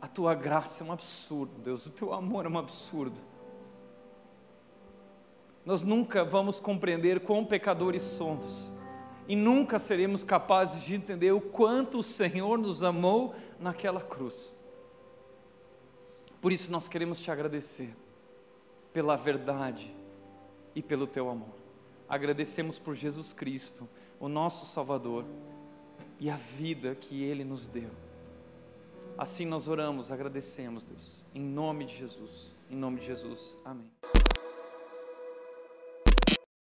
A tua graça é um absurdo, Deus, o teu amor é um absurdo. Nós nunca vamos compreender quão pecadores somos, e nunca seremos capazes de entender o quanto o Senhor nos amou naquela cruz. Por isso nós queremos te agradecer pela verdade e pelo teu amor agradecemos por Jesus Cristo, o nosso Salvador, e a vida que Ele nos deu. Assim nós oramos, agradecemos, Deus, em nome de Jesus, em nome de Jesus, amém.